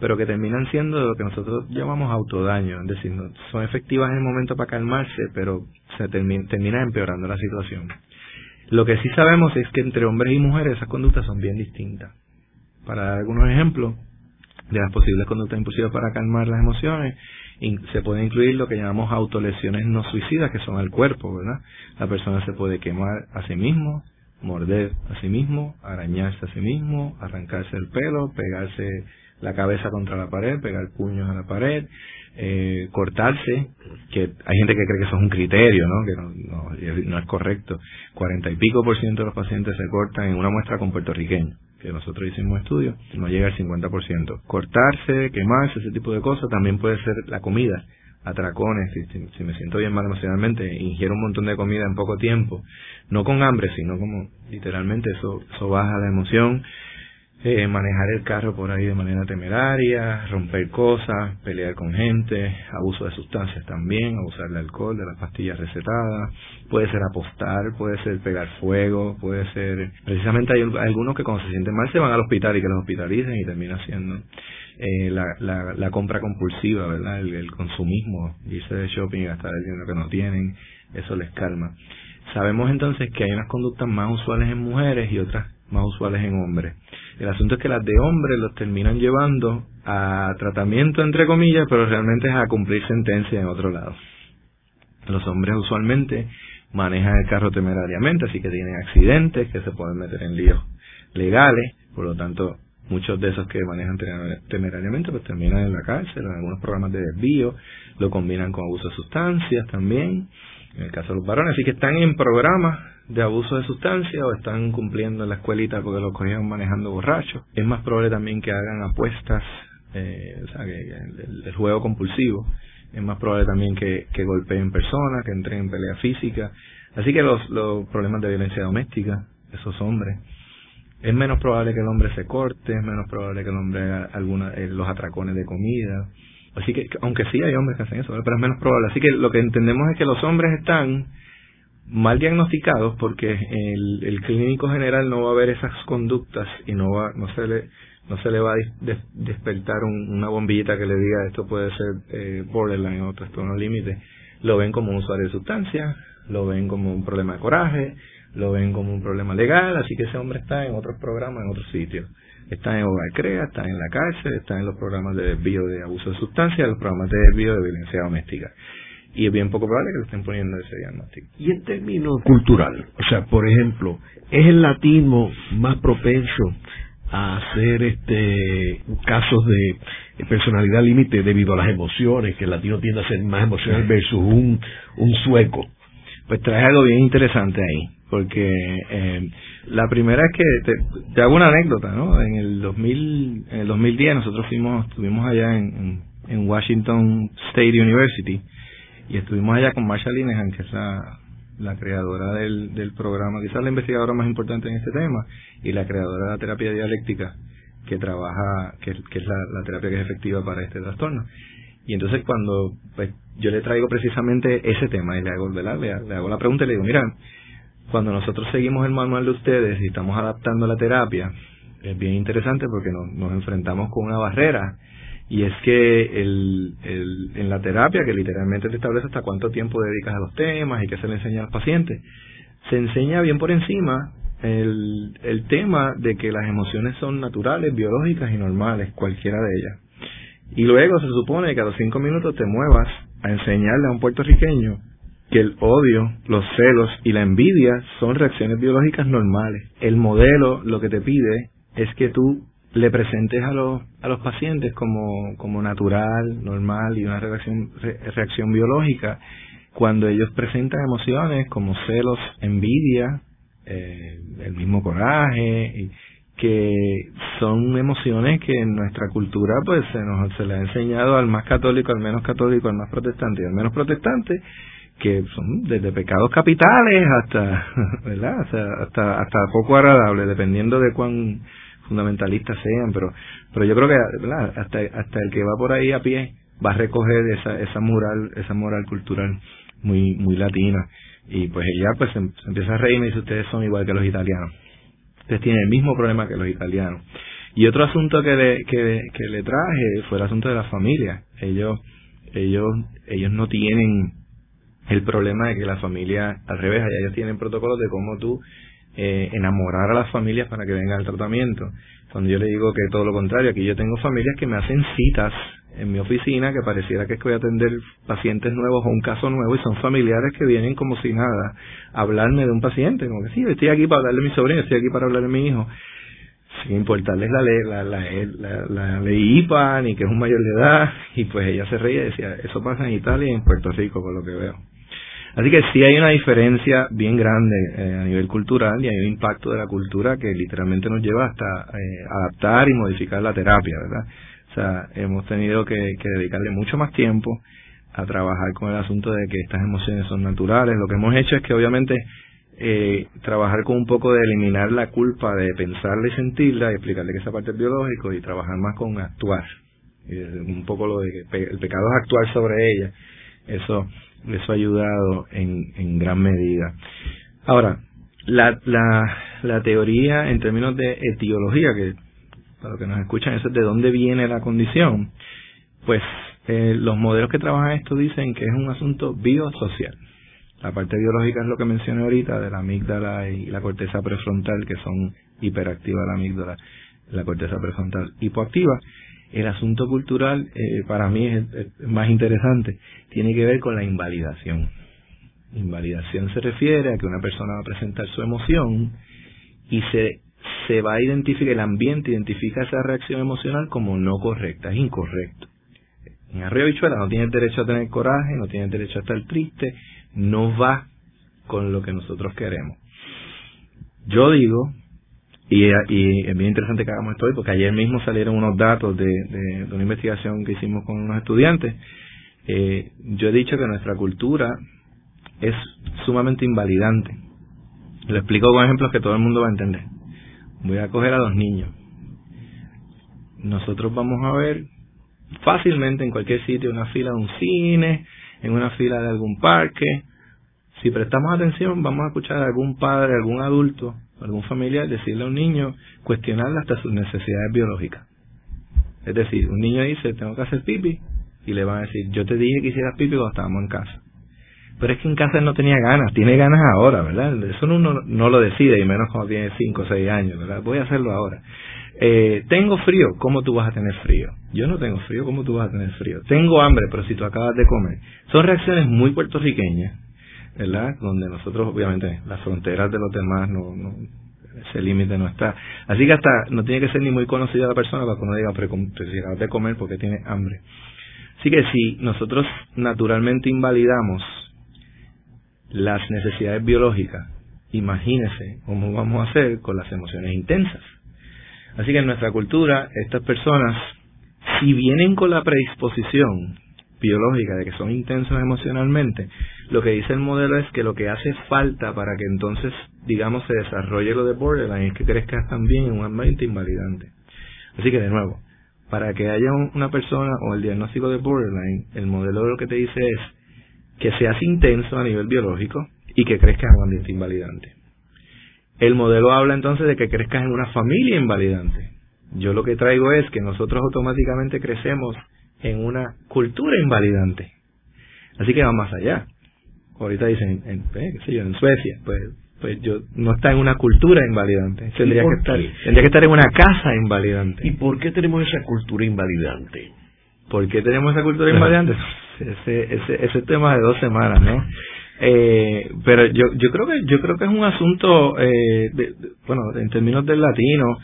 pero que terminan siendo lo que nosotros llamamos autodaño, es decir, son efectivas en el momento para calmarse, pero se termina, termina empeorando la situación. Lo que sí sabemos es que entre hombres y mujeres esas conductas son bien distintas. Para dar algunos ejemplos de las posibles conductas impulsivas para calmar las emociones, se puede incluir lo que llamamos autolesiones no suicidas, que son al cuerpo, ¿verdad? La persona se puede quemar a sí mismo, morder a sí mismo, arañarse a sí mismo, arrancarse el pelo, pegarse la cabeza contra la pared, pegar puños a la pared, eh, cortarse, que hay gente que cree que eso es un criterio, ¿no? que no, no, es correcto. Cuarenta y pico por ciento de los pacientes se cortan en una muestra con puertorriqueños, que nosotros hicimos estudio, no llega al 50%. Cortarse, quemarse, ese tipo de cosas, también puede ser la comida atracones, si, si, me siento bien mal emocionalmente, ingiero un montón de comida en poco tiempo, no con hambre, sino como literalmente eso, eso baja la emoción, eh, manejar el carro por ahí de manera temeraria, romper cosas, pelear con gente, abuso de sustancias también, abusar del alcohol, de las pastillas recetadas, puede ser apostar, puede ser pegar fuego, puede ser... Precisamente hay algunos que cuando se sienten mal se van al hospital y que los hospitalicen y termina siendo... eh, la, la, la, compra compulsiva, ¿verdad? El, consumismo, irse de shopping y gastar el dinero que no tienen, eso les calma. Sabemos entonces que hay unas conductas más usuales en mujeres y otras más usuales en hombres. El asunto es que las de hombres los terminan llevando a tratamiento, entre comillas, pero realmente es a cumplir sentencia en otro lado. Los hombres usualmente manejan el carro temerariamente, así que tienen accidentes que se pueden meter en líos legales, por lo tanto muchos de esos que manejan temerariamente pues terminan en la cárcel, en algunos programas de desvío, lo combinan con abuso de sustancias también, en el caso de los varones, así que están en programas de abuso de sustancias o están cumpliendo en la escuelita porque los cogieron manejando borrachos. Es más probable también que hagan apuestas, eh, o sea, que, el, juego compulsivo. Es más probable también que, que golpeen personas, que entren en pelea física. Así que los, los problemas de violencia doméstica, esos hombres, es menos probable que el hombre se corte, es menos probable que el hombre haga alguna, eh, los atracones de comida. Así que, aunque sí hay hombres que hacen eso, pero es menos probable. Así que lo que entendemos es que los hombres están mal diagnosticados porque el, el clínico general no va a ver esas conductas y no va, no se le, no se le va a despertar una bombillita que le diga esto puede ser eh, borderline o trastorno límite. Lo ven como un usuario de sustancias, lo ven como un problema de coraje, lo ven como un problema legal, así que ese hombre está en otros programas, en otros sitios. Está en Hogar Crea, está en la cárcel, está en los programas de desvío de abuso de sustancias, los programas de desvío de violencia doméstica. Y es bien poco probable que le estén poniendo ese diagnóstico.
Y en términos cultural, o sea, por ejemplo, ¿es el latino más propenso a hacer este casos de personalidad límite debido a las emociones, que el latino tiende a ser más emocional versus un, un sueco?
Pues trae algo bien interesante ahí porque eh, la primera es que te, hago una anécdota, ¿no? En el 2000, en el 2010 nosotros fuimos, estuvimos allá en, en, Washington State University y estuvimos allá con Marsha Linehan, que es la, creadora del, del programa, quizás la investigadora más importante en este tema y la creadora de la terapia dialéctica que trabaja, que, es la, terapia que es efectiva para este trastorno. Y entonces cuando pues, yo le traigo precisamente ese tema y le hago. Le, le hago la pregunta y le digo, mira, cuando nosotros seguimos el manual de ustedes y estamos adaptando la terapia, es bien interesante porque nos, enfrentamos con una barrera y es que el, en la terapia, que literalmente te establece hasta cuánto tiempo dedicas a los temas y qué se le enseña a los pacientes, se enseña bien por encima el, el tema de que las emociones son naturales, biológicas y normales, cualquiera de ellas. Y luego se supone que a los cinco minutos te muevas a enseñarle a un puertorriqueño que el odio, los celos y la envidia son reacciones biológicas normales. El modelo lo que te pide es que tú le presentes a los, a los pacientes como, como natural, normal y una reacción, reacción biológica cuando ellos presentan emociones como celos, envidia, eh, el mismo coraje, que son emociones que en nuestra cultura pues se nos se le ha enseñado al más católico, al menos católico, al más protestante y al menos protestante que son desde pecados capitales hasta, (laughs) ¿verdad? hasta, hasta poco agradables, dependiendo de cuán fundamentalistas sean, pero, pero yo creo que, Hasta, hasta el que va por ahí a pie va a recoger esa, esa moral, esa moral cultural muy, muy latina. Y pues ella pues se, empieza a reír y dice, ustedes son igual que los italianos. Ustedes tienen el mismo problema que los italianos. Y otro asunto que le, que, que le traje fue el asunto de la familia. Ellos, ellos, ellos no tienen el problema de que la familia, al revés, allá ellos tienen protocolos de cómo tú eh, enamorar a las familias para que vengan al tratamiento. Cuando yo le digo que todo lo contrario, aquí yo tengo familias que me hacen citas en mi oficina que pareciera que es que voy a atender pacientes nuevos o un caso nuevo y son familiares que vienen como si nada a hablarme de un paciente, como que sí, estoy aquí para hablarle de mi sobrino, estoy aquí para hablar de mi hijo, sin importarles la ley, la, la, la, ley IPA ni que es un mayor de edad, y pues ella se reía y decía, eso pasa en Italia y en Puerto Rico, por lo que veo. Así que sí hay una diferencia bien grande eh, a nivel cultural y hay un impacto de la cultura que literalmente nos lleva hasta eh, adaptar y modificar la terapia, ¿verdad? O sea, hemos tenido que, dedicarle mucho más tiempo a trabajar con el asunto de que estas emociones son naturales. Lo que hemos hecho es que obviamente eh, trabajar con un poco de eliminar la culpa de pensarla y sentirla y explicarle que esa parte es biológico y trabajar más con actuar. Y un poco lo de que el pecado es actuar sobre ella. Eso eso ha ayudado en, en gran medida. Ahora, la, la, la teoría en términos de etiología, que para los que nos escuchan, eso es de dónde viene la condición, pues eh, los modelos que trabajan esto dicen que es un asunto biosocial. La parte biológica es lo que mencioné ahorita de la amígdala y la corteza prefrontal, que son hiperactivas la amígdala, la corteza prefrontal hipoactiva. El asunto cultural, eh, para mí es, más interesante, tiene que ver con la invalidación. Invalidación se refiere a que una persona va a presentar su emoción y se, se va a identificar, el ambiente identifica esa reacción emocional como no correcta, es incorrecto. En Arroyo Bichuela no tienes derecho a tener coraje, no tienes derecho a estar triste, no va con lo que nosotros queremos. Yo digo, y, es bien interesante que hagamos esto hoy, porque ayer mismo salieron unos datos de, de, una investigación que hicimos con unos estudiantes. Eh, yo he dicho que nuestra cultura es sumamente invalidante. Lo explico con ejemplos que todo el mundo va a entender. Voy a coger a dos niños. Nosotros vamos a ver fácilmente en cualquier sitio una fila de un cine, en una fila de algún parque. Si prestamos atención, vamos a escuchar a algún padre, algún adulto, algún familiar decirle a un niño, cuestionarle hasta sus necesidades biológicas. Es decir, un niño dice, tengo que hacer pipi, y le van a decir, yo te dije que hicieras pipi cuando estábamos en casa. Pero es que en casa él no tenía ganas, tiene ganas ahora, ¿verdad? Eso uno no lo decide, y menos cuando tiene 5 o 6 años, ¿verdad? Voy a hacerlo ahora. Eh, tengo frío, ¿cómo tú vas a tener frío? Yo no tengo frío, ¿cómo tú vas a tener frío? Tengo hambre, pero si tú acabas de comer. Son reacciones muy puertorriqueñas, ¿verdad? Donde nosotros, obviamente, las fronteras de los demás no, no ese límite no está. Así que hasta no tiene que ser ni muy conocida la persona para que uno diga, pero de comer porque tiene hambre. Así que si nosotros naturalmente invalidamos las necesidades biológicas, imagínese cómo vamos a hacer con las emociones intensas. Así que en nuestra cultura, estas personas, si vienen con la predisposición biológica de que son intensos emocionalmente, lo que dice el modelo es que lo que hace falta para que entonces, digamos, se desarrolle lo de borderline es que crezcas también en un ambiente invalidante. Así que de nuevo, para que haya una persona o el diagnóstico de borderline, el modelo lo que te dice es que seas intenso a nivel biológico y que crezcas en un ambiente invalidante. El modelo habla entonces de que crezcas en una familia invalidante. Yo lo que traigo es que nosotros automáticamente crecemos en una cultura invalidante. Así que va más allá. Ahorita dicen, en, eh, qué sé yo, en Suecia, pues, pues yo no está en una cultura invalidante. Tendría que estar, tendría que estar en una casa invalidante.
¿Y por qué tenemos esa cultura invalidante?
¿Por qué tenemos esa cultura (laughs) invalidante? ese, ese, ese tema de dos semanas, ¿no? Eh, pero yo, yo creo que yo creo que es un asunto, eh, bueno, en términos del latino,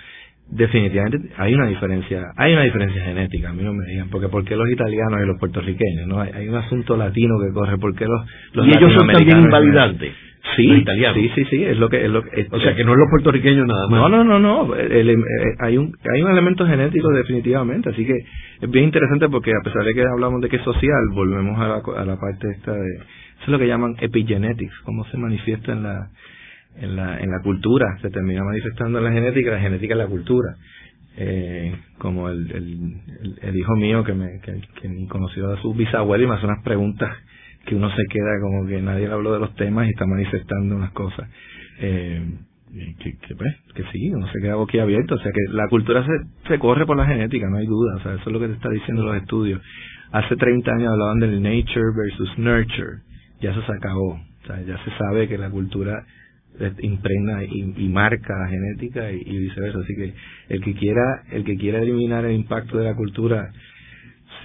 definitivamente hay una diferencia, hay una diferencia genética, a mí no me digan, porque ¿por qué los italianos y los puertorriqueños? no Hay, un asunto latino que corre, ¿por qué los, los
Y ellos son también invalidantes.
Sí, sí, sí, sí, es lo que es lo que,
o sea que no es los puertorriqueños nada más.
No, no, no, no, eh, hay un hay un elemento genético definitivamente, así que es bien interesante porque a pesar de que hablamos de que es social, volvemos a la, a la parte esta de eso es lo que llaman epigenetics, cómo se manifiesta en la, en la, en la cultura, se termina manifestando en la genética, la genética en la cultura. Eh, como el, el, el, hijo mío que me que, que conoció a su bisabuelo y me hace unas preguntas que uno se queda como que nadie le habló de los temas y está manifestando unas cosas. Eh, que, que, pues, que sí, uno se queda boquiabierto. O sea que la cultura se, se corre por la genética, no hay duda. O sea, eso es lo que te está diciendo los estudios. Hace 30 años hablaban del nature versus nurture ya eso se acabó. O sea, ya se sabe que la cultura impregna y, marca la genética y, viceversa. Así que el que quiera el que quiera eliminar el impacto de la cultura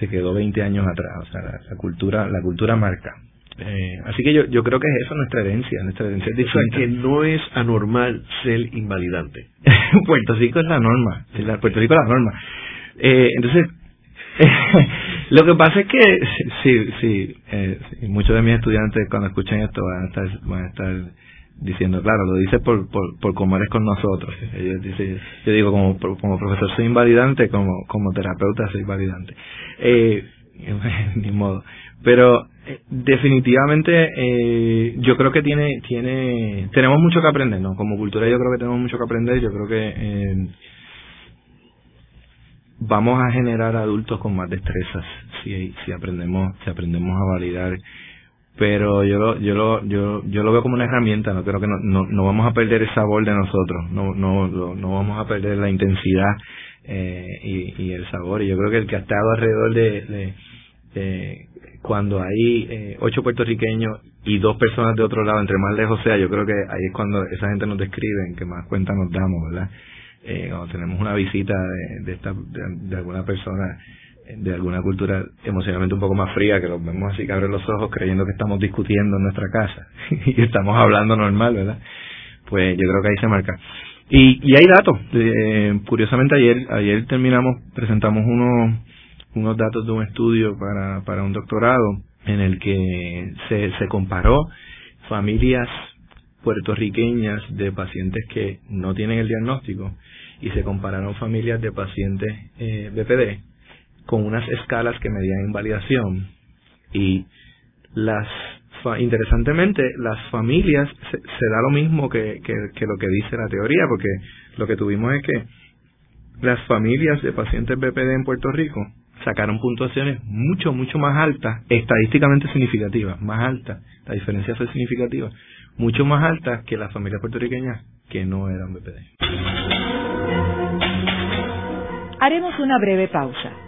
se quedó 20 años atrás. O sea, la, cultura la cultura marca. Eh, así que yo, yo creo que es eso nuestra herencia, nuestra herencia es
O sea, que no es anormal ser invalidante. (laughs)
Puerto Rico es la norma, Puerto Rico es la norma. Eh, entonces, (laughs) Lo que pasa es que, sí, sí, eh, muchos de mis estudiantes cuando escuchen esto van a estar, van a estar diciendo, claro, lo dice por, por, por cómo eres con nosotros. Ellos dicen, yo digo, como, como profesor soy invalidante, como, como terapeuta soy invalidante. Eh, (laughs) ni modo. Pero eh, definitivamente eh, yo creo que tiene, tiene, tenemos mucho que aprender, ¿no? Como cultura yo creo que tenemos mucho que aprender. Yo creo que eh, vamos a generar adultos con más destrezas si, si aprendemos si aprendemos a validar pero yo lo, yo lo yo yo lo veo como una herramienta no creo que no, no, no vamos a perder el sabor de nosotros no no no vamos a perder la intensidad eh, y, el sabor. Y yo creo que el que ha estado alrededor de, de, cuando hay eh, ocho puertorriqueños y dos personas de otro lado, entre más lejos sea, yo creo que ahí es cuando esa gente nos describe, en que más cuenta nos damos, ¿verdad? Eh, cuando tenemos una visita de, de, esta, de, alguna persona de alguna cultura emocionalmente un poco más fría, que los vemos así que abren los ojos creyendo que estamos discutiendo en nuestra casa (laughs) y estamos hablando normal, ¿verdad? Pues yo creo que ahí se marca. Y, y hay datos. Eh, curiosamente ayer ayer terminamos, presentamos unos, unos datos de un estudio para, para un doctorado en el que se, se comparó familias puertorriqueñas de pacientes que no tienen el diagnóstico y se compararon familias de pacientes eh, BPD con unas escalas que medían invalidación. Y las interesantemente las familias se, da lo mismo que, que, lo que dice la teoría porque lo que tuvimos es que las familias de pacientes BPD en Puerto Rico sacaron puntuaciones mucho mucho más altas estadísticamente significativas más altas la diferencia fue significativa mucho más altas que las familias puertorriqueñas que no eran BPD
haremos una breve pausa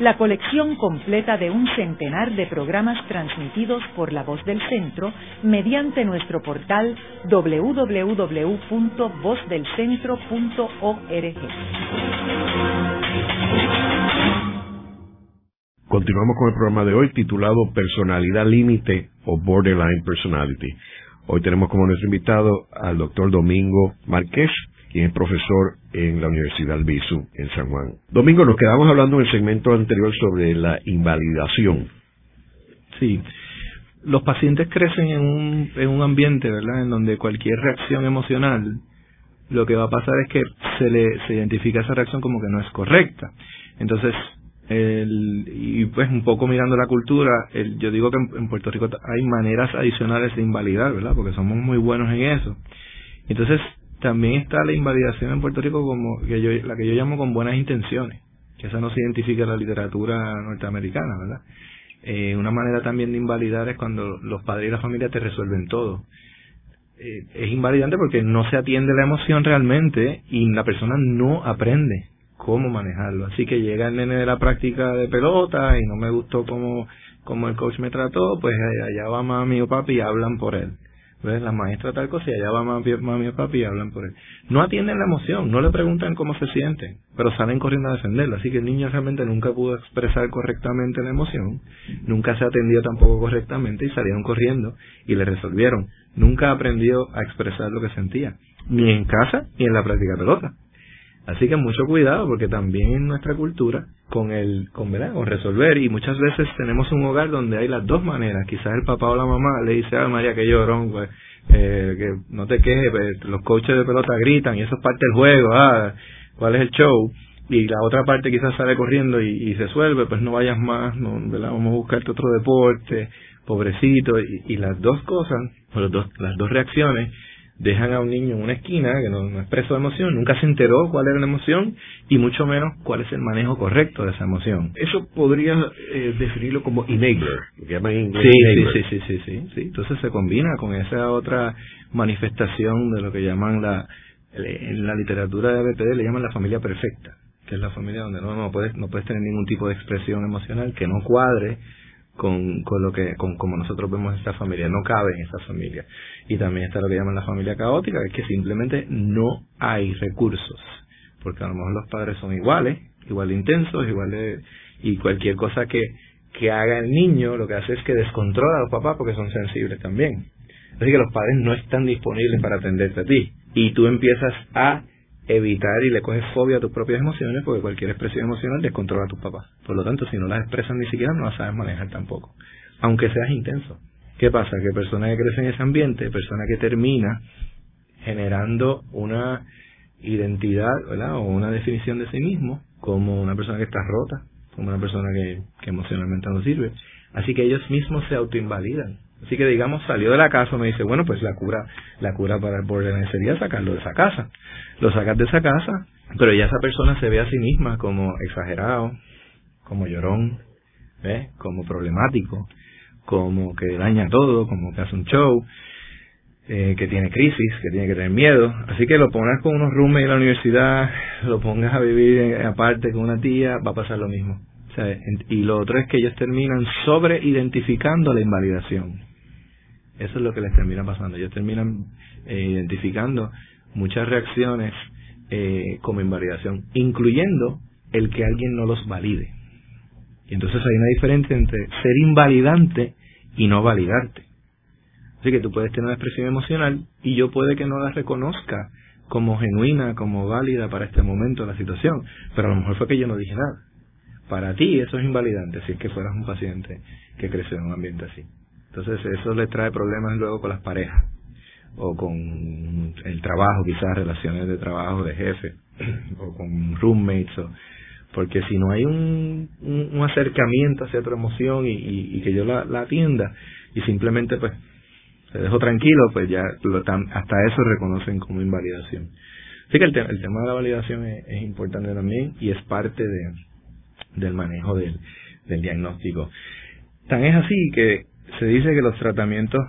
la colección completa de un centenar de programas transmitidos por la voz del centro mediante nuestro portal www.vozdelcentro.org.
Continuamos con el programa de hoy titulado Personalidad Límite o Borderline Personality. Hoy tenemos como nuestro invitado al doctor Domingo Márquez, quien es profesor en la Universidad Albizu en San Juan. Domingo, nos quedamos hablando en el segmento anterior sobre la invalidación.
Sí, los pacientes crecen en un, en un ambiente, ¿verdad?, en donde cualquier reacción emocional, lo que va a pasar es que se le se identifica esa reacción como que no es correcta. Entonces, el, y pues un poco mirando la cultura, el, yo digo que en, Puerto Rico hay maneras adicionales de invalidar, ¿verdad? Porque somos muy buenos en eso. Entonces, también está la invalidación en Puerto Rico como que yo, la que yo llamo con buenas intenciones, que esa no se identifica en la literatura norteamericana, ¿verdad? Eh, una manera también de invalidar es cuando los padres y la familia te resuelven todo. Eh, es invalidante porque no se atiende la emoción realmente y la persona no aprende cómo manejarlo. Así que llega el nene de la práctica de pelota y no me gustó cómo, cómo el coach me trató, pues allá va mami o papi y hablan por él la maestra tal cosa y allá va mami, mami papi y hablan por él. No atienden la emoción, no le preguntan cómo se sienten, pero salen corriendo a defenderlo. Así que el niño realmente nunca pudo expresar correctamente la emoción, nunca se atendió tampoco correctamente y salieron corriendo y le resolvieron. Nunca aprendió a expresar lo que sentía, ni en casa ni en la práctica pelota. Así que mucho cuidado porque también en nuestra cultura con el con, ¿verdad? con resolver y muchas veces tenemos un hogar donde hay las dos maneras. Quizás el papá o la mamá le dice, a María, que llorón, pues, eh, que no te quejes, pues, los coaches de pelota gritan y eso es parte del juego, ah, ¿cuál es el show? Y la otra parte quizás sale corriendo y, y resuelve, pues no vayas más, no, ¿verdad? vamos a buscarte otro deporte, pobrecito, y, y las dos cosas, los dos, las dos reacciones dejan a un niño en una esquina que no, no expresó emoción, nunca se enteró cuál era la emoción y mucho menos cuál es el manejo correcto de esa emoción.
Eso podría eh, definirlo como enabler,
lo que llaman en inglés. Sí, sí, sí, sí, sí, sí, Entonces se combina con esa otra manifestación de lo que llaman la, en la literatura de BPD le llaman la familia perfecta, que es la familia donde no, no puedes, no puedes tener ningún tipo de expresión emocional que no cuadre con, con lo que con como nosotros vemos esta familia. No cabe en esa familia. Y también está lo que llaman la familia caótica que es que simplemente no hay recursos. Porque a lo mejor los padres son iguales igual de intensos igual de y cualquier cosa que que haga el niño lo que hace es que descontrola a los papás porque son sensibles también. Así que los padres no están disponibles para atenderte a ti. Y tú empiezas a evitar y le coges fobia a tus propias emociones porque cualquier expresión emocional descontrola a tus papás. Por lo tanto, si no las expresan ni siquiera, no las sabes manejar tampoco. Aunque seas intenso. ¿Qué pasa? Que persona que crece en ese ambiente, persona que termina generando una identidad. O una definición de sí mismo como una persona que está rota, como una persona que emocionalmente no sirve. Así que ellos mismos se autoinvalidan. Así que digamos salió de la casa, me dice, bueno, pues la cura, la cura para el borderline sería sacarlo de esa casa. Lo sacas de esa casa, pero ya esa persona se ve a sí misma como exagerado, como llorón, ¿ves? como problemático, como que daña todo, como que hace un show, eh, que tiene crisis, que tiene que tener miedo. Así que lo pongas con unos roommates en la universidad, lo pongas a vivir aparte con una tía, va a pasar lo mismo. Y lo otro es que ellos terminan sobre identificando la invalidación. Eso es lo que les termina pasando. Ellos terminan eh, identificando muchas reacciones eh, como invalidación, incluyendo el que alguien no los valide. Y entonces hay una diferencia entre ser invalidante y no validarte. Así que tú puedes tener una expresión emocional y yo puede que no la reconozca como genuina, como válida para este momento la situación, pero a lo mejor fue que yo no dije nada. Para ti eso es invalidante si es que fueras un paciente que creció en un ambiente así. Entonces eso le trae problemas luego con las parejas o con el trabajo, quizás relaciones de trabajo de jefe (clears throat) o con roommates o porque si no hay un, un, acercamiento hacia otra emoción y, y, que yo la, atienda y simplemente pues se dejo tranquilo, pues ya lo, hasta eso reconocen como invalidación. Así que el, el tema de la validación es, importante también y es parte de, del manejo del, diagnóstico. Tan es así que se dice que los tratamientos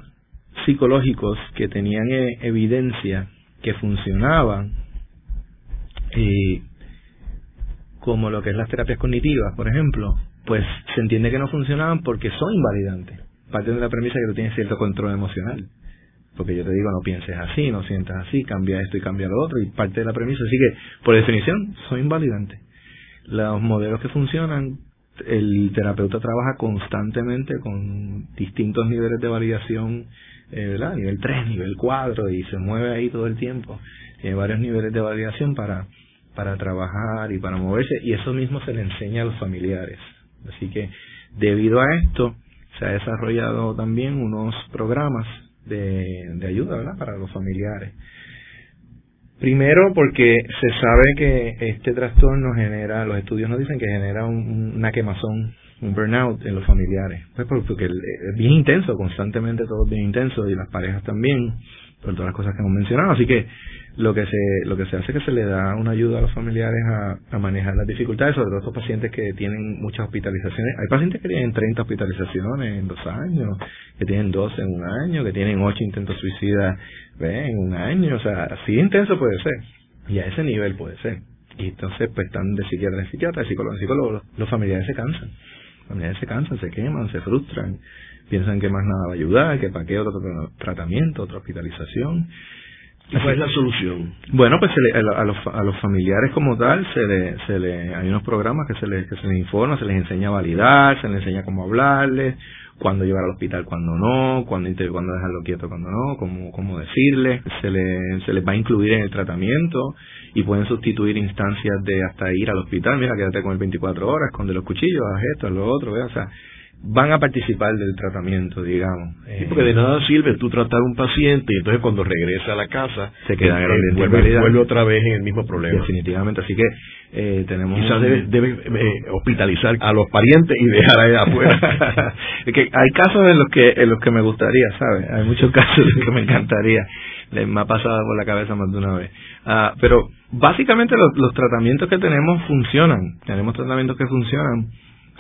psicológicos que tenían eh, evidencia que funcionaban, y como lo que es las terapias cognitivas, por ejemplo, pues se entiende que no funcionaban porque son invalidantes. Parte de la premisa que tú tienes cierto control emocional. Porque yo te digo, no pienses así, no sientas así, cambia esto y cambia lo otro. Y parte de la premisa, así que, por definición, son invalidantes. Los modelos que funcionan el terapeuta trabaja constantemente con distintos niveles de validación, eh, ¿verdad? Nivel 3, nivel 4, y se mueve ahí todo el tiempo. Tiene varios niveles de validación para, para trabajar y para moverse, y eso mismo se le enseña a los familiares. Así que, debido a esto, se ha desarrollado también unos programas de, de ayuda, ¿verdad? Para los familiares. Primero porque se sabe que este trastorno genera, los estudios nos dicen que genera un, una quemazón, un burnout en los familiares. Pues porque es bien intenso, constantemente todo es bien intenso y las parejas también, por todas las cosas que hemos mencionado. Así que lo que se lo que se hace es que se le da una ayuda a los familiares a, manejar las dificultades, sobre todo estos pacientes que tienen muchas hospitalizaciones. Hay pacientes que tienen 30 hospitalizaciones en dos años, que tienen 12 en un año, que tienen 8 intentos suicidas en un año, o sea, así intenso puede ser, y a ese nivel puede ser. Y entonces pues están de psiquiatra en psiquiatra, de psicólogo en psicólogo, los familiares se cansan, los familiares se cansan, se queman, se frustran, piensan que más nada va a ayudar, que para qué otro tratamiento, otra hospitalización.
¿Y cuál es la solución?
Bueno, pues a, los, a los familiares como tal, se le, se le, hay unos programas que se les, que se les informa, se les enseña a validar, se les enseña cómo hablarles, cuándo llevar al hospital, cuándo no, cuándo, cuándo dejarlo quieto, cuándo no, cómo, cómo decirle, se, le, se les va a incluir en el tratamiento y pueden sustituir instancias de hasta ir al hospital, mira, quédate con el 24 horas, esconde los cuchillos, haz esto, haz lo otro, o sea, van a participar del tratamiento, digamos.
Sí, porque de nada sirve tú tratar a un paciente y entonces cuando regresa a la casa
se queda
eh, vuelve, vuelve, otra vez en el mismo problema.
Definitivamente, así que eh, tenemos...
Quizás debe, eh, hospitalizar a los parientes y dejar ahí afuera. (laughs)
es que hay casos en los que en los que me gustaría, ¿sabes? Hay muchos (laughs) casos en los que me encantaría. Me ha pasado por la cabeza más de una vez. Ah, pero básicamente los, los tratamientos que tenemos funcionan. Tenemos tratamientos que funcionan.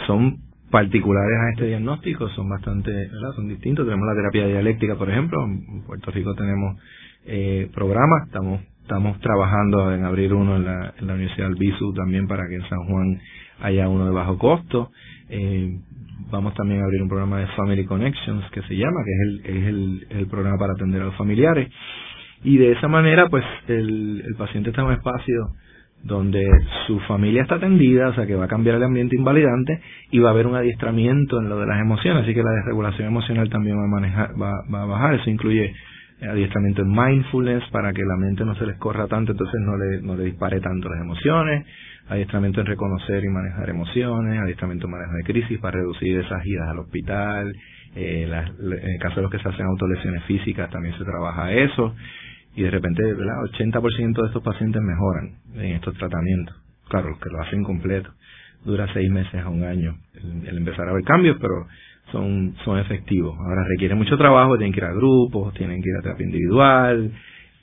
Son particulares a este diagnóstico son bastante. Son distintos. Tenemos la terapia dialéctica, por ejemplo. En Puerto Rico tenemos eh, programas. Estamos estamos trabajando en abrir uno en la, en la Universidad del BISU también para que en San Juan haya uno de bajo costo. Eh, vamos también a abrir un programa de Family Connections que se llama, que es el, es el, el programa para atender a los familiares. Y de esa manera, pues, el, el paciente está en un espacio donde su familia está atendida, o sea que va a cambiar el ambiente invalidante y va a haber un adiestramiento en lo de las emociones, así que la desregulación emocional también va a manejar, va, va a bajar, eso incluye adiestramiento en mindfulness para que la mente no se les corra tanto, entonces no le, no le dispare tanto las emociones, adiestramiento en reconocer y manejar emociones, adiestramiento en manejo de crisis para reducir esas idas al hospital, eh, en el caso de los que se hacen autolesiones físicas también se trabaja eso, y de repente, ¿verdad? 80% de estos pacientes mejoran en estos tratamientos. claro, los que lo hacen completo, dura seis meses a un año el, empezar a ver cambios, pero son, son efectivos. Ahora requiere mucho trabajo, tienen que ir a grupos, tienen que ir a terapia individual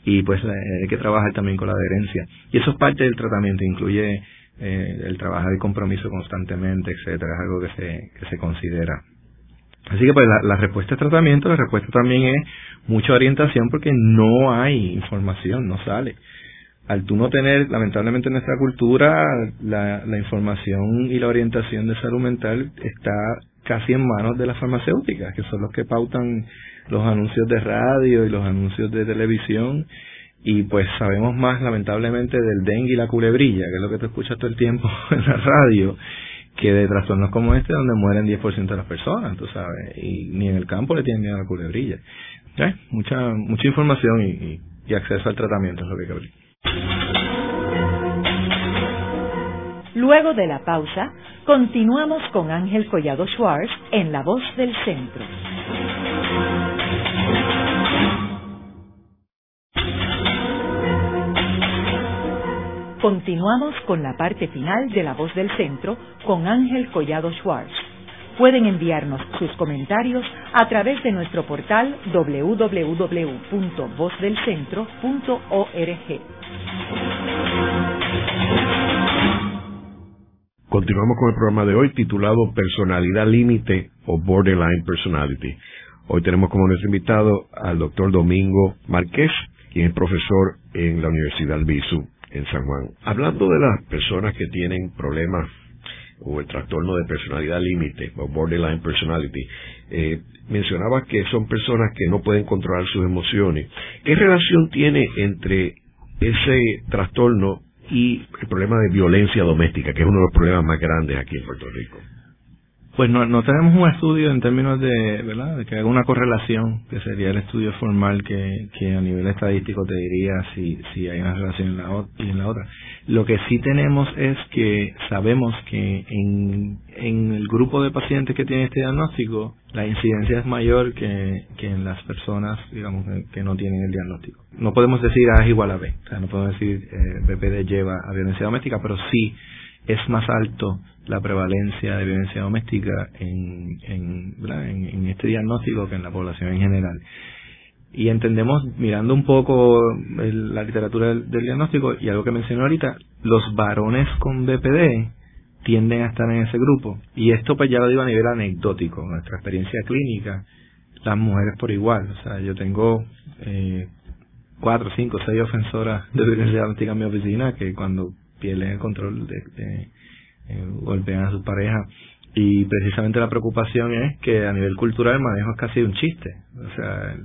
y pues hay que trabajar también con la adherencia. Y eso es parte del tratamiento, incluye eh, el trabajo de compromiso constantemente, etcétera, es algo que se, que se considera. Así que pues la, respuesta es tratamiento, la respuesta también es mucha orientación porque no hay información, no sale. Al tú no tener, lamentablemente en nuestra cultura, la, información y la orientación de salud mental está casi en manos de las farmacéuticas, que son los que pautan los anuncios de radio y los anuncios de televisión, y pues sabemos más lamentablemente del dengue y la culebrilla, que es lo que te escuchas todo el tiempo (laughs) en la radio, que de trastornos como este donde mueren 10% de las personas, tú sabes, y ni en el campo le tienen miedo a la culebrilla. ¿Eh? Mucha mucha información y, acceso al tratamiento es lo.
Luego de la pausa, continuamos con Ángel Collado Schwartz en La Voz del Centro. Continuamos con la parte final de La Voz del Centro con Ángel Collado Schwartz. Pueden enviarnos sus comentarios a través de nuestro portal www.vozdelcentro.org.
Continuamos con el programa de hoy titulado Personalidad Límite o Borderline Personality. Hoy tenemos como nuestro invitado al doctor Domingo Márquez, quien es profesor en la Universidad Albizu en San Juan. Hablando de las personas que tienen problemas o el trastorno de personalidad límite o borderline personality, eh, mencionaba que son personas que no pueden controlar sus emociones. ¿Qué relación tiene entre ese trastorno y el problema de violencia doméstica, que es uno de los problemas más grandes aquí en Puerto Rico.
Pues no, no tenemos un estudio en términos de, ¿verdad? De que haga una correlación, que sería el estudio formal que, que a nivel estadístico te diría si, si hay una relación en la, y en la otra. Lo que sí tenemos es que sabemos que en, en el grupo de pacientes que tienen este diagnóstico, la incidencia es mayor que, que en las personas, digamos, que no tienen el diagnóstico. No podemos decir A es igual a B, o sea, no podemos decir eh, BPD lleva a violencia doméstica, pero sí es más alto la prevalencia de violencia doméstica en, en, este diagnóstico que en la población en general. Y entendemos, mirando un poco la literatura del, diagnóstico y algo que mencioné ahorita, los varones con BPD tienden a estar en ese grupo. Y esto pues ya lo digo a nivel anecdótico, nuestra experiencia clínica, las mujeres por igual. O sea, yo tengo eh, cuatro, cinco, seis ofensoras de violencia doméstica en mi oficina que cuando pierden el control de, eh, golpean a su pareja. Y precisamente la preocupación es que a nivel cultural el manejo es casi un chiste. O sea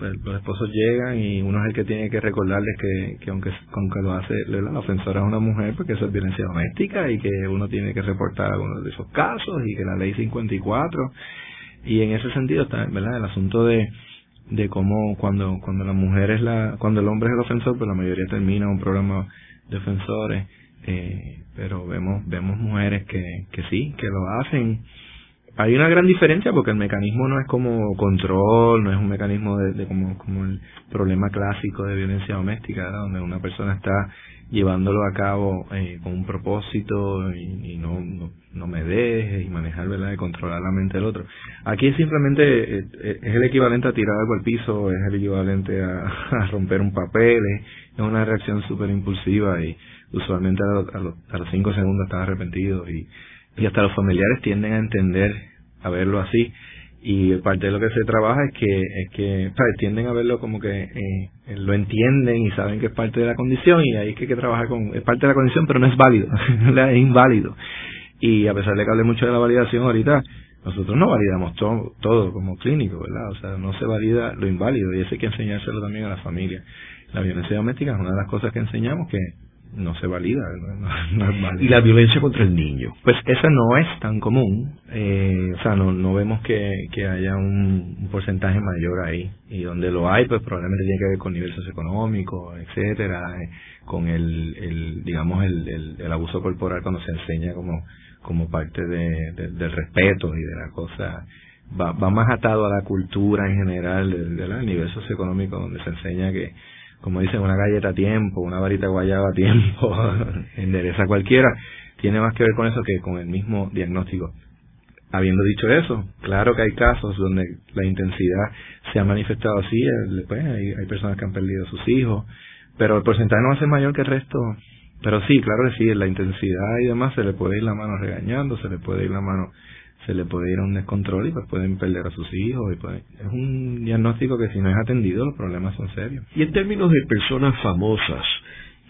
los esposos llegan y uno es el que tiene que recordarles que, que aunque, aunque lo hace la ofensora es una mujer porque eso es violencia doméstica y que uno tiene que reportar algunos de esos casos y que la ley 54 y en ese sentido está verdad el asunto de de cómo cuando cuando la mujer es la cuando el hombre es el ofensor pues la mayoría termina un programa defensores, eh, pero vemos vemos mujeres que, que sí, que lo hacen. Hay una gran diferencia porque el mecanismo no es como control, no es un mecanismo de, como, como el problema clásico de violencia doméstica, donde una persona está llevándolo a cabo eh, con un propósito y, no, no, me deje y manejar, ¿verdad?, de controlar la mente del otro. Aquí es simplemente, eh, es el equivalente a tirar algo al piso, es el equivalente a, (laughs) a romper un papel, es una reacción súper impulsiva y usualmente a, los, cinco segundos estás arrepentido y, y hasta los familiares tienden a entender, a verlo así. Y parte de lo que se trabaja es que es que tienden a verlo como que eh, lo entienden y saben que es parte de la condición y ahí es que hay que trabajar con es parte de la condición pero no es válido (laughs) es inválido. Y a pesar de que hable mucho de la validación ahorita nosotros no validamos todo, todo como clínico verdad o sea no se valida lo inválido y eso hay que enseñárselo también a la familia. La violencia doméstica es una de las cosas que enseñamos que no se valida, no, válida.
Y la violencia contra el niño.
Pues esa no es tan común, eh, o sea, no, no vemos que, que haya un, porcentaje mayor ahí. Y donde lo hay, pues probablemente tiene que ver con nivel socioeconómico, etcétera, eh, con el, el digamos, el, el, abuso corporal cuando se enseña como, como parte de, del respeto y de la cosa. Va, va más atado a la cultura en general, del, del nivel socioeconómico, donde se enseña que como dicen, una galleta a tiempo, una varita guayaba a tiempo, (laughs) endereza cualquiera, tiene más que ver con eso que con el mismo diagnóstico. Habiendo dicho eso, claro que hay casos donde la intensidad se ha manifestado así, pues, hay, hay personas que han perdido a sus hijos, pero el porcentaje no va a ser mayor que el resto. Pero sí, claro que sí, la intensidad y demás se le puede ir la mano regañando, se le puede ir la mano, se le puede ir a un descontrol y pues pueden perder a sus hijos. y pues, Es un diagnóstico que si no es atendido los problemas son serios.
Y en términos de personas famosas,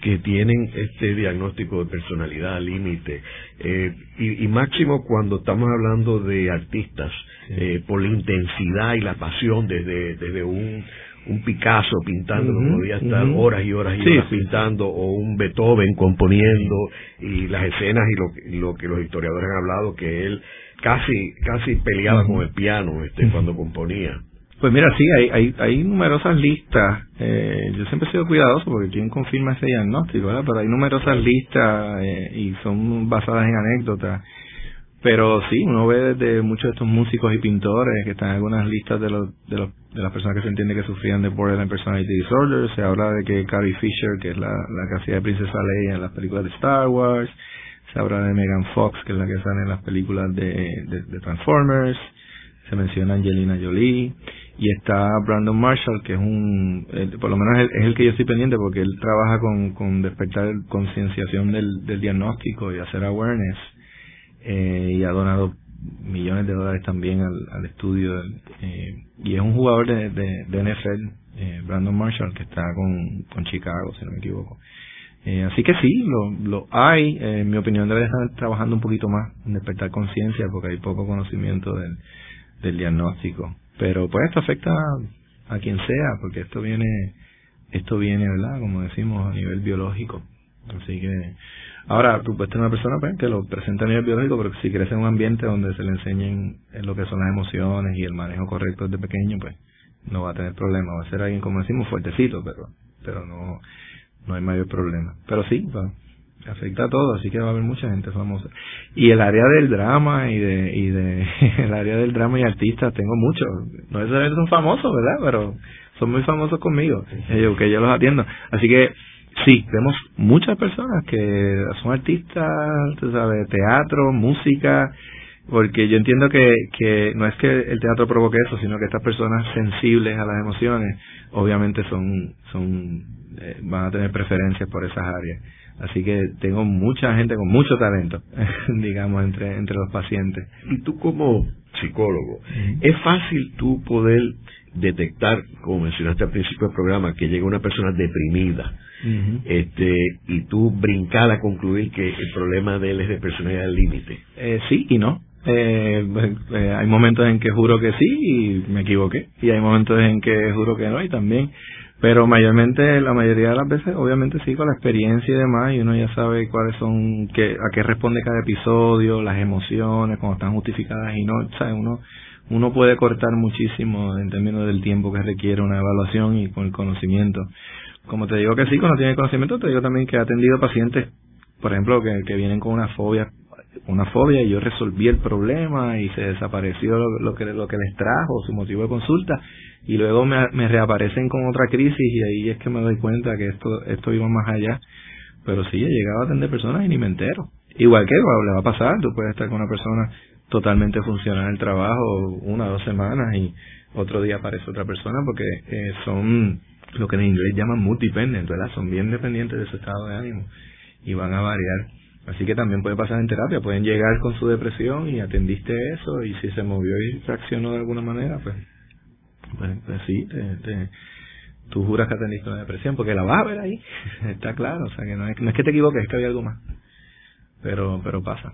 que tienen este diagnóstico de personalidad límite eh, y, máximo cuando estamos hablando de artistas eh, por la intensidad y la pasión desde desde un un Picasso pintando, podía estar horas y horas y horas pintando, o un Beethoven componiendo, y las escenas y lo, lo, que los historiadores han hablado, que él casi casi peleaba con el piano este cuando componía.
Pues mira, sí, hay, hay, hay numerosas listas. Eh, yo siempre he sido cuidadoso porque quién confirma ese diagnóstico, ¿verdad? Pero hay numerosas listas eh, y son basadas en anécdotas. Pero sí, uno ve desde muchos de estos músicos y pintores que están en algunas listas de, los, de, los, de las personas que se entiende que sufrían de borderline personality disorder. Se habla de que Carrie Fisher, que es la, la que hacía de Princesa Leia en las películas de Star Wars. Se habla de Megan Fox, que es la que sale en las películas de, Transformers se menciona Angelina Jolie y está Brandon Marshall que es un por lo menos es el, que yo estoy pendiente porque él trabaja con, despertar concienciación del, diagnóstico y hacer awareness eh, y ha donado millones de dólares también al, estudio eh, y es un jugador de NFL eh, Brandon Marshall que está con, con Chicago si no me equivoco eh, así que sí, lo, lo hay. en mi opinión, debe estar trabajando un poquito más en despertar conciencia porque hay poco conocimiento del, del diagnóstico. Pero pues esto afecta a quien sea, porque esto viene, esto viene, ¿verdad? Como decimos, a nivel biológico. Así que, ahora, tú puedes tener una persona pues, que lo presenta a nivel biológico, pero si crece en un ambiente donde se le enseñen lo que son las emociones y el manejo correcto desde pequeño, pues no va a tener problema. Va a ser alguien, como decimos, fuertecito, pero, pero no, no hay mayor problema. Pero sí, va, afecta a todo, así que va a haber mucha gente famosa. Y el área del drama y de, y de (laughs) el área del drama y artistas tengo muchos, no necesariamente son famosos, ¿verdad? Pero son muy famosos conmigo, ellos, que yo los atiendo. Así que sí, vemos muchas personas que son artistas, tú sabes, teatro, música, porque yo entiendo que, que no es que el teatro provoque eso, sino que estas personas sensibles a las emociones, obviamente son, son, eh, van a tener preferencias por esas áreas Así que tengo mucha gente con mucho talento, (laughs) digamos, entre, entre los pacientes.
Y tú como psicólogo, ¿es fácil tú poder detectar, como mencionaste al principio del programa, que llega una persona deprimida este, y tú brincar a concluir que el problema de él es de personalidad límite?
Eh, sí y no. Eh, eh, hay momentos en que juro que sí y me equivoqué. Y hay momentos en que juro que no y también pero mayormente, la mayoría de las veces, obviamente sí, con la experiencia y demás, y uno ya sabe cuáles son, qué, a qué responde cada episodio, las emociones, cuando están justificadas y no, ¿sabes? Uno, uno puede cortar muchísimo en términos del tiempo que requiere una evaluación y con el conocimiento. Como te digo que sí, cuando tiene conocimiento, te digo también que he atendido pacientes, por ejemplo, que, que vienen con una fobia una fobia y yo resolví el problema y se desapareció lo, que lo que les trajo, su motivo de consulta y luego me, reaparecen con otra crisis y ahí es que me doy cuenta que esto esto iba más allá. Pero sí, he llegado a atender personas y ni me entero. Igual que le va a pasar, tú puedes estar con una persona totalmente funcional en el trabajo una o dos semanas y otro día aparece otra persona porque eh, son lo que en inglés llaman multidependent, ¿verdad? Son bien dependientes de su estado de ánimo y van a variar. Así que también puede pasar en terapia, pueden llegar con su depresión y atendiste eso y si se movió y reaccionó de alguna manera, pues, pues, pues sí, te, tú juras que atendiste una depresión porque la vas a ver ahí, (laughs) está claro, o sea que no es, no es que te equivoques, es que había algo más, pero, pero pasa.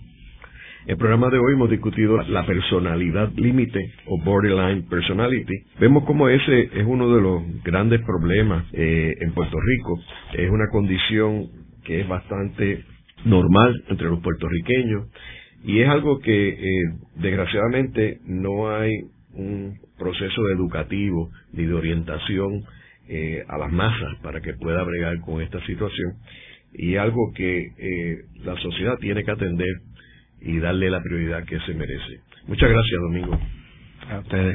En el programa de hoy hemos discutido la personalidad límite o borderline personality. Vemos como ese es uno de los grandes problemas eh, en Puerto Rico. Es una condición que es bastante normal entre los puertorriqueños y es algo que eh, desgraciadamente no hay un proceso educativo ni de orientación eh, a las masas para que pueda bregar con esta situación y algo que eh, la sociedad tiene que atender y darle la prioridad que se merece. Muchas gracias, Domingo.
A ustedes.